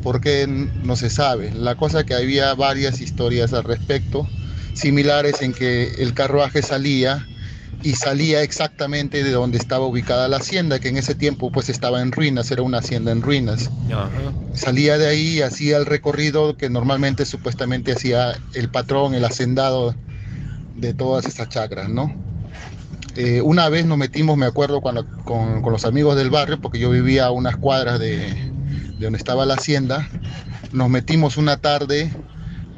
porque no se sabe. La cosa que había varias historias al respecto, similares en que el carruaje salía y salía exactamente de donde estaba ubicada la hacienda, que en ese tiempo pues estaba en ruinas, era una hacienda en ruinas. Salía de ahí y hacía el recorrido que normalmente supuestamente hacía el patrón, el hacendado de todas esas chacras, ¿no? Eh, una vez nos metimos, me acuerdo, cuando, con, con los amigos del barrio, porque yo vivía a unas cuadras de, de donde estaba la hacienda, nos metimos una tarde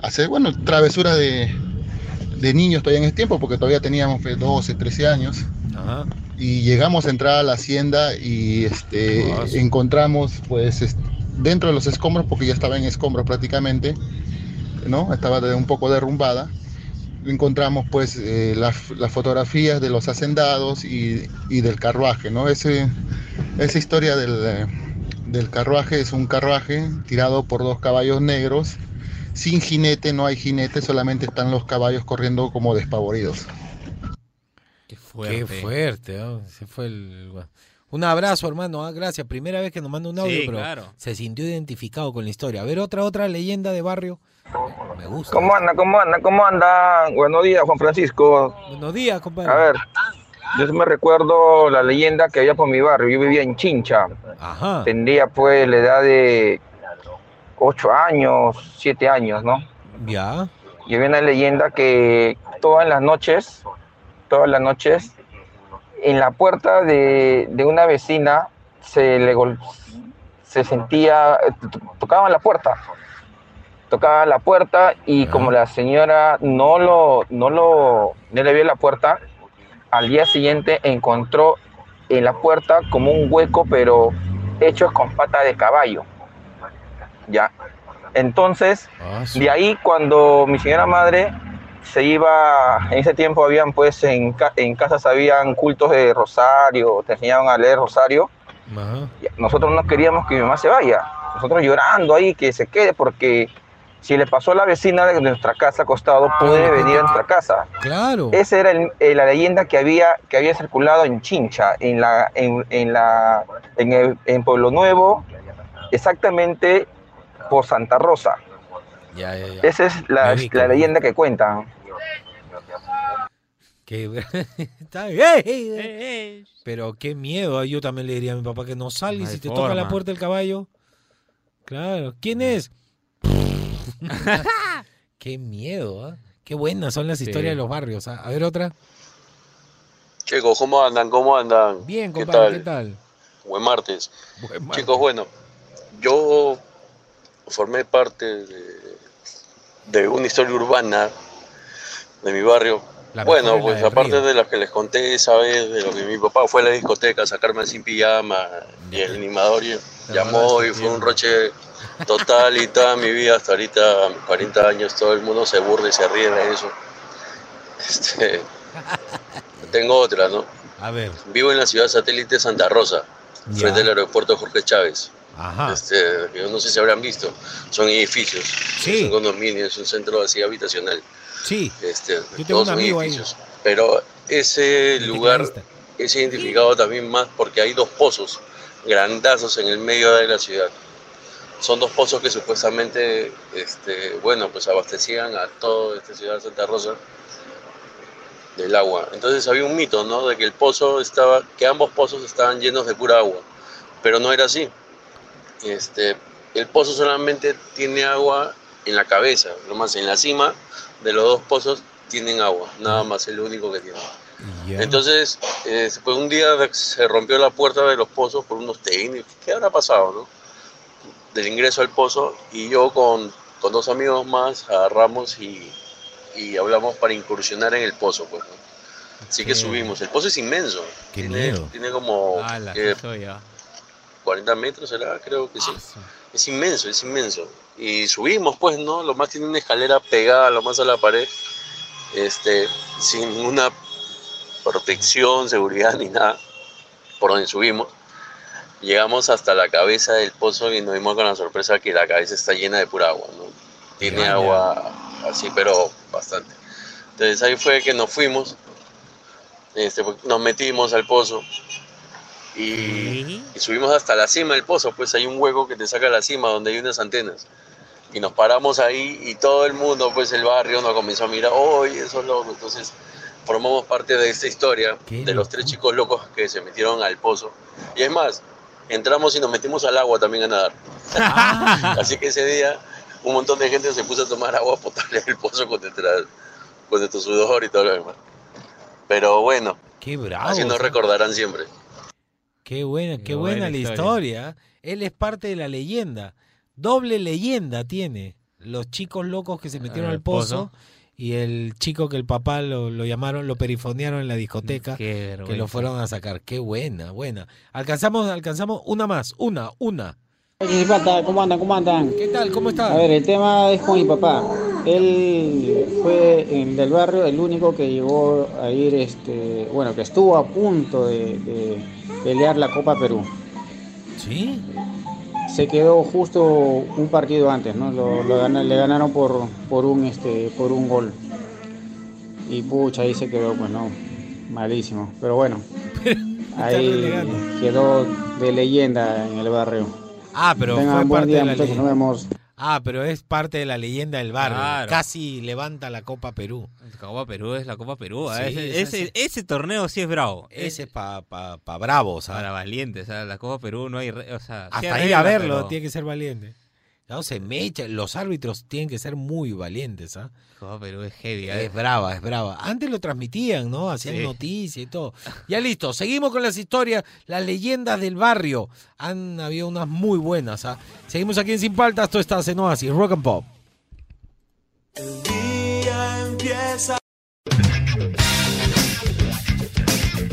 a hacer, bueno, travesuras de, de niños todavía en ese tiempo, porque todavía teníamos pues, 12, 13 años. Y llegamos a entrar a la hacienda y este, encontramos, pues, dentro de los escombros, porque ya estaba en escombros prácticamente, ¿no? Estaba un poco derrumbada. Encontramos, pues, eh, las, las fotografías de los hacendados y, y del carruaje, ¿no? Ese, esa historia del, del carruaje es un carruaje tirado por dos caballos negros. Sin jinete, no hay jinete, solamente están los caballos corriendo como despavoridos. Qué fuerte, ¿no? Se fue el... Un abrazo, hermano. ah, Gracias. Primera vez que nos manda un audio, Sí, pero claro. se sintió identificado con la historia. A ver, otra, otra leyenda de barrio. Me gusta. ¿Cómo anda? ¿Cómo anda? ¿Cómo andan? Buenos días, Juan Francisco. Buenos días, compadre. A ver, yo me recuerdo la leyenda que había por mi barrio. Yo vivía en Chincha. Ajá. Tendría pues la edad de 8 años, 7 años, ¿no? Ya. Y había una leyenda que todas las noches, todas las noches, en la puerta de, de una vecina se le gol- se sentía, to- tocaban la puerta, tocaban la puerta y como la señora no lo, no lo, no le vio la puerta, al día siguiente encontró en la puerta como un hueco, pero hechos con pata de caballo. Ya. Entonces, de ahí cuando mi señora madre se iba, en ese tiempo habían pues en, ca- en casas habían cultos de rosario, te enseñaban a leer rosario, nosotros no queríamos que mi mamá se vaya, nosotros llorando ahí que se quede porque si le pasó a la vecina de nuestra casa acostado puede venir a nuestra casa. Claro. Esa era el- eh, la leyenda que había, que había circulado en Chincha, en la, en, en la, en, el- en Pueblo Nuevo, exactamente por Santa Rosa. Ya, ya, ya. Esa es la, leyenda que cuentan. Que- Está bien. Pero qué miedo. Yo también le diría a mi papá que no salga y No si te toca la puerta el caballo. Claro. ¿Quién es? qué miedo, ¿ah? Qué buenas son las Sí. historias de los barrios. ¿ah? A ver otra. Chicos, ¿cómo andan? ¿Cómo andan? Bien, ¿Qué compadre, tal? ¿qué tal? Buen martes. Buen martes. Chicos, bueno, yo formé parte de, de una historia urbana de mi barrio. La bueno, pues aparte río. de las que les conté esa vez, de lo que mi papá fue a la discoteca a sacarme sin pijama y el animador y- llamó y fue un roche total y toda mi vida hasta ahorita, a mis 40 años, todo el mundo se burla y se ríe de eso. Este, tengo otra, ¿no? A ver. Vivo en la ciudad satélite Santa Rosa, Ya. frente al aeropuerto Jorge Chávez. Ajá. Este, que yo no sé si habrán visto, son edificios, Sí. son condominios, es un centro así habitacional. Sí. Este, Yo tengo todos un son amigo ahí. edificios. Pero ese lugar es identificado también más porque hay dos pozos grandazos en el medio de la ciudad. Son dos pozos que supuestamente, este, bueno, pues abastecían a toda esta ciudad de Santa Rosa del agua. Entonces había un mito, ¿no? De que el pozo estaba, que ambos pozos estaban llenos de pura agua, pero no era así. Este, el pozo solamente tiene agua en la cabeza, nomás en la cima de los dos pozos tienen agua, nada más, es lo único que tiene. Entonces, eh, pues un día se rompió la puerta de los pozos por unos técnicos. ¿Qué habrá pasado, no? Del ingreso al pozo y yo con, con dos amigos más agarramos y, y hablamos para incursionar en el pozo, pues. ¿no? Así que Qué- subimos. El pozo es inmenso. Qué tiene, miedo. tiene como que ah. 40 metros, será, creo que sí. Es inmenso, es inmenso. Y subimos, pues, ¿no? Lo más tiene una escalera pegada lo más a la pared, este, sin ninguna protección, seguridad ni nada, por donde subimos. Llegamos hasta la cabeza del pozo y nos dimos con la sorpresa que la cabeza está llena de pura agua, ¿no? Tiene agua así, pero bastante. Entonces ahí fue que nos fuimos, este, nos metimos al pozo y, y subimos hasta la cima del pozo, pues hay un hueco que te saca a la cima donde hay unas antenas. Y nos paramos ahí y todo el mundo, pues el barrio nos comenzó a mirar, ¡oye, esos locos! Entonces formamos parte de esta historia de los tres chicos locos que se metieron al pozo. Y es más, entramos y nos metimos al agua también a nadar. Así que ese día un montón de gente se puso a tomar agua potable del pozo con nuestra, con nuestro sudor y todo lo demás. Pero bueno, Qué bravo. así nos recordarán siempre. Qué buena, qué buena buena, la historia. historia. Él es parte de la leyenda. Doble leyenda tiene. Los chicos locos que se metieron Al al pozo, pozo. y el chico que el papá lo, lo llamaron, lo perifonearon en la discoteca, Qué que lo fueron a sacar. Qué buena, buena. Alcanzamos, alcanzamos una más, una, una. ¿cómo andan? ¿Cómo andan? ¿Qué tal? ¿Cómo estás? A ver, el tema es con mi papá. Él fue el del barrio el único que llegó a ir, este, bueno, que estuvo a punto de, de pelear la Copa Perú. ¿Sí? Se quedó justo un partido antes, ¿no? Lo, lo gana- le ganaron por, por un, este, por un gol. Y pucha, ahí se quedó, pues no, malísimo. Pero bueno, ahí quedó de leyenda en el barrio. Ah, pero Tengan fue buen parte día, de la muchachos, leyenda. nos vemos. Ah, pero es parte de la leyenda del barrio. Claro. Casi levanta la Copa Perú. La Copa Perú es la Copa Perú. Sí, ¿eh? ese, esa ese, torneo sí es bravo. Ese es para pa, pa bravos. ¿ah? Para valientes. O sea, la Copa Perú no hay. re- O sea, Hasta ir a verlo pero- tiene que ser valiente. No se mecha. Los árbitros tienen que ser muy valientes. ¿ah? Perú es heavy. ¿eh? Es brava, es brava. Antes lo transmitían, ¿no? Hacían Sí. noticias y todo. Ya listo, seguimos con las historias, las leyendas del barrio. Han habido unas muy buenas. ¿ah? Seguimos aquí en Sin Paltas, esto está en Oasis, Rock and Pop.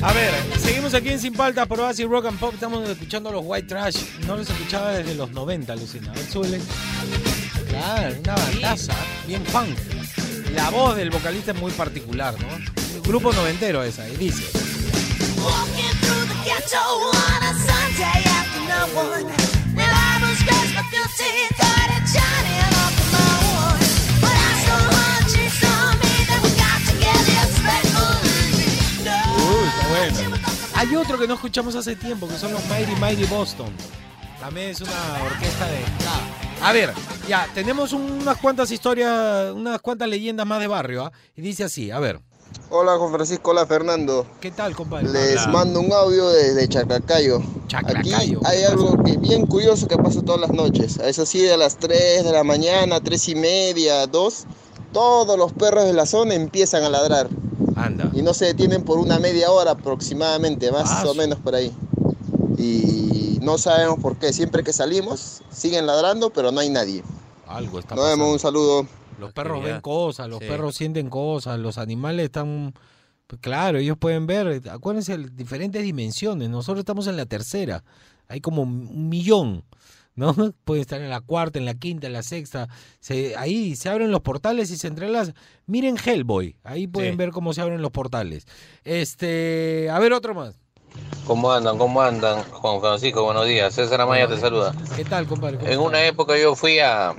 A ver, seguimos aquí en Sin Paltas por Oasis Rock and Pop. Estamos escuchando los White Trash. No los escuchaba desde los 90, Lucina. A ver. Claro, una bandaza, bien funk. La voz del vocalista es muy particular, ¿no? Grupo noventero esa, y dice. Hay otro que no escuchamos hace tiempo, que son los Mighty Mighty Boston. También es una orquesta de... A ver, ya, tenemos unas cuantas historias, unas cuantas leyendas más de barrio, ¿ah? Y dice así, a ver. Hola Juan Francisco, hola Fernando. ¿Qué tal, compadre? Les Hola. mando un audio desde Chaclacayo. Chaclacayo, Aquí ¿qué hay algo que bien curioso que pasa todas las noches. A eso sí, de las 3 de la mañana, 3 y media, 2, todos los perros de la zona empiezan a ladrar. Anda. Y no se detienen por una media hora aproximadamente, más Ah, o menos por ahí. Y no sabemos por qué. Siempre que salimos, siguen ladrando, pero no hay nadie. Algo está Nos vemos, un saludo. Los perros ven cosas, los Sí. perros sienten cosas, los animales están... pues claro, ellos pueden ver, acuérdense, el- diferentes dimensiones. Nosotros estamos en la tercera, hay como un millón, ¿no? Pueden estar en la cuarta, en la quinta, en la sexta. Se, ahí se abren los portales y se entrelazan. Miren Hellboy, ahí pueden Sí. ver cómo se abren los portales. Este, a ver otro más. ¿Cómo andan? ¿Cómo andan? Juan Francisco, buenos días. César Amaya te saluda. ¿Qué tal, compadre? ¿Cómo En una época yo fui a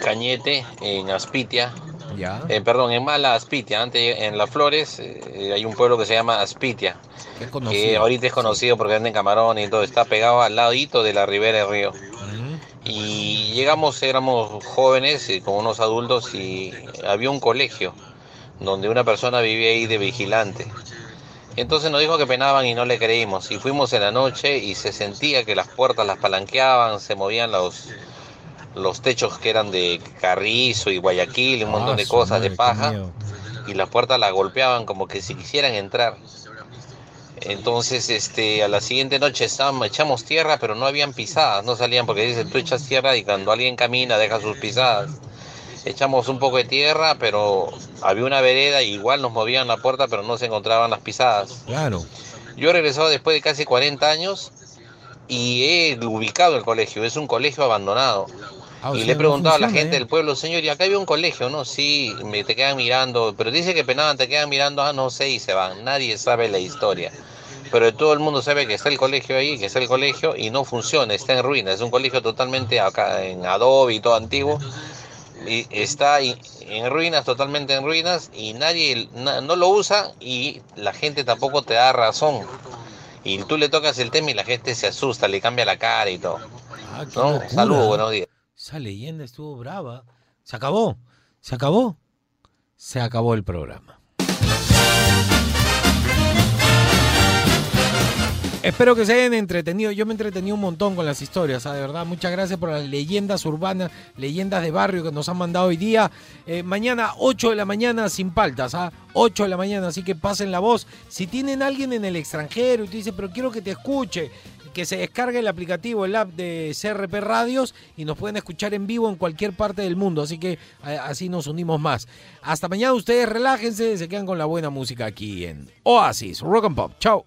Cañete, en Aspitia. Ya. Eh, perdón, en Mala Aspitia. Antes en Las Flores eh, hay un pueblo que se llama Aspitia. Que ahorita es conocido porque venden camarón y todo. Está pegado al ladito de la ribera del río. Y llegamos, éramos jóvenes y con unos adultos y había un colegio donde una persona vivía ahí de vigilante. Entonces nos dijo que penaban y no le creímos. Y fuimos en la noche y se sentía que las puertas las palanqueaban, se movían los, los techos que eran de carrizo y guayaquil y un montón Ah, de su cosas madre, de paja. Y las puertas las golpeaban como que si quisieran entrar. Entonces, este, a la siguiente noche estábamos- echamos tierra, pero no habían pisadas, no salían porque dicen tú echas tierra y cuando alguien camina deja sus pisadas. Echamos un poco de tierra, pero había una vereda y igual nos movían la puerta, pero no se encontraban las pisadas. Claro. Yo he regresado después de casi 40 años y he ubicado el colegio, es un colegio abandonado. Ah, y le he no preguntado a la gente ¿eh? del pueblo, señor, y acá había un colegio, ¿no? Sí, me te quedan mirando, pero dice que penaban, te quedan mirando, ah, no sé, y se van. Nadie sabe la historia. Pero todo el mundo sabe que está el colegio ahí, que está el colegio, y no funciona, está en ruinas. Es un colegio totalmente acá en adobe y todo antiguo. Y está ahí en ruinas, totalmente en ruinas, y nadie na- no lo usa, y la gente tampoco te da razón. Y tú le tocas el tema y la gente se asusta, le cambia la cara y todo. Ah, ¿No? Saludos, buenos días. Esa leyenda estuvo brava. Se acabó. Se acabó. Se acabó el programa. Espero que se hayan entretenido. Yo me entretení un montón con las historias, ¿ah? de verdad. Muchas gracias por las leyendas urbanas, leyendas de barrio que nos han mandado hoy día. Eh, mañana, 8 de la mañana, sin paltas, ¿ah? 8 de la mañana, así que pasen la voz. Si tienen alguien en el extranjero y te dice, pero quiero que te escuche, que se descargue el aplicativo, el app de CRP Radios y nos pueden escuchar en vivo en cualquier parte del mundo. Así que así nos unimos más. Hasta mañana, ustedes relájense, se quedan con la buena música aquí en Oasis Rock and Pop. Chao.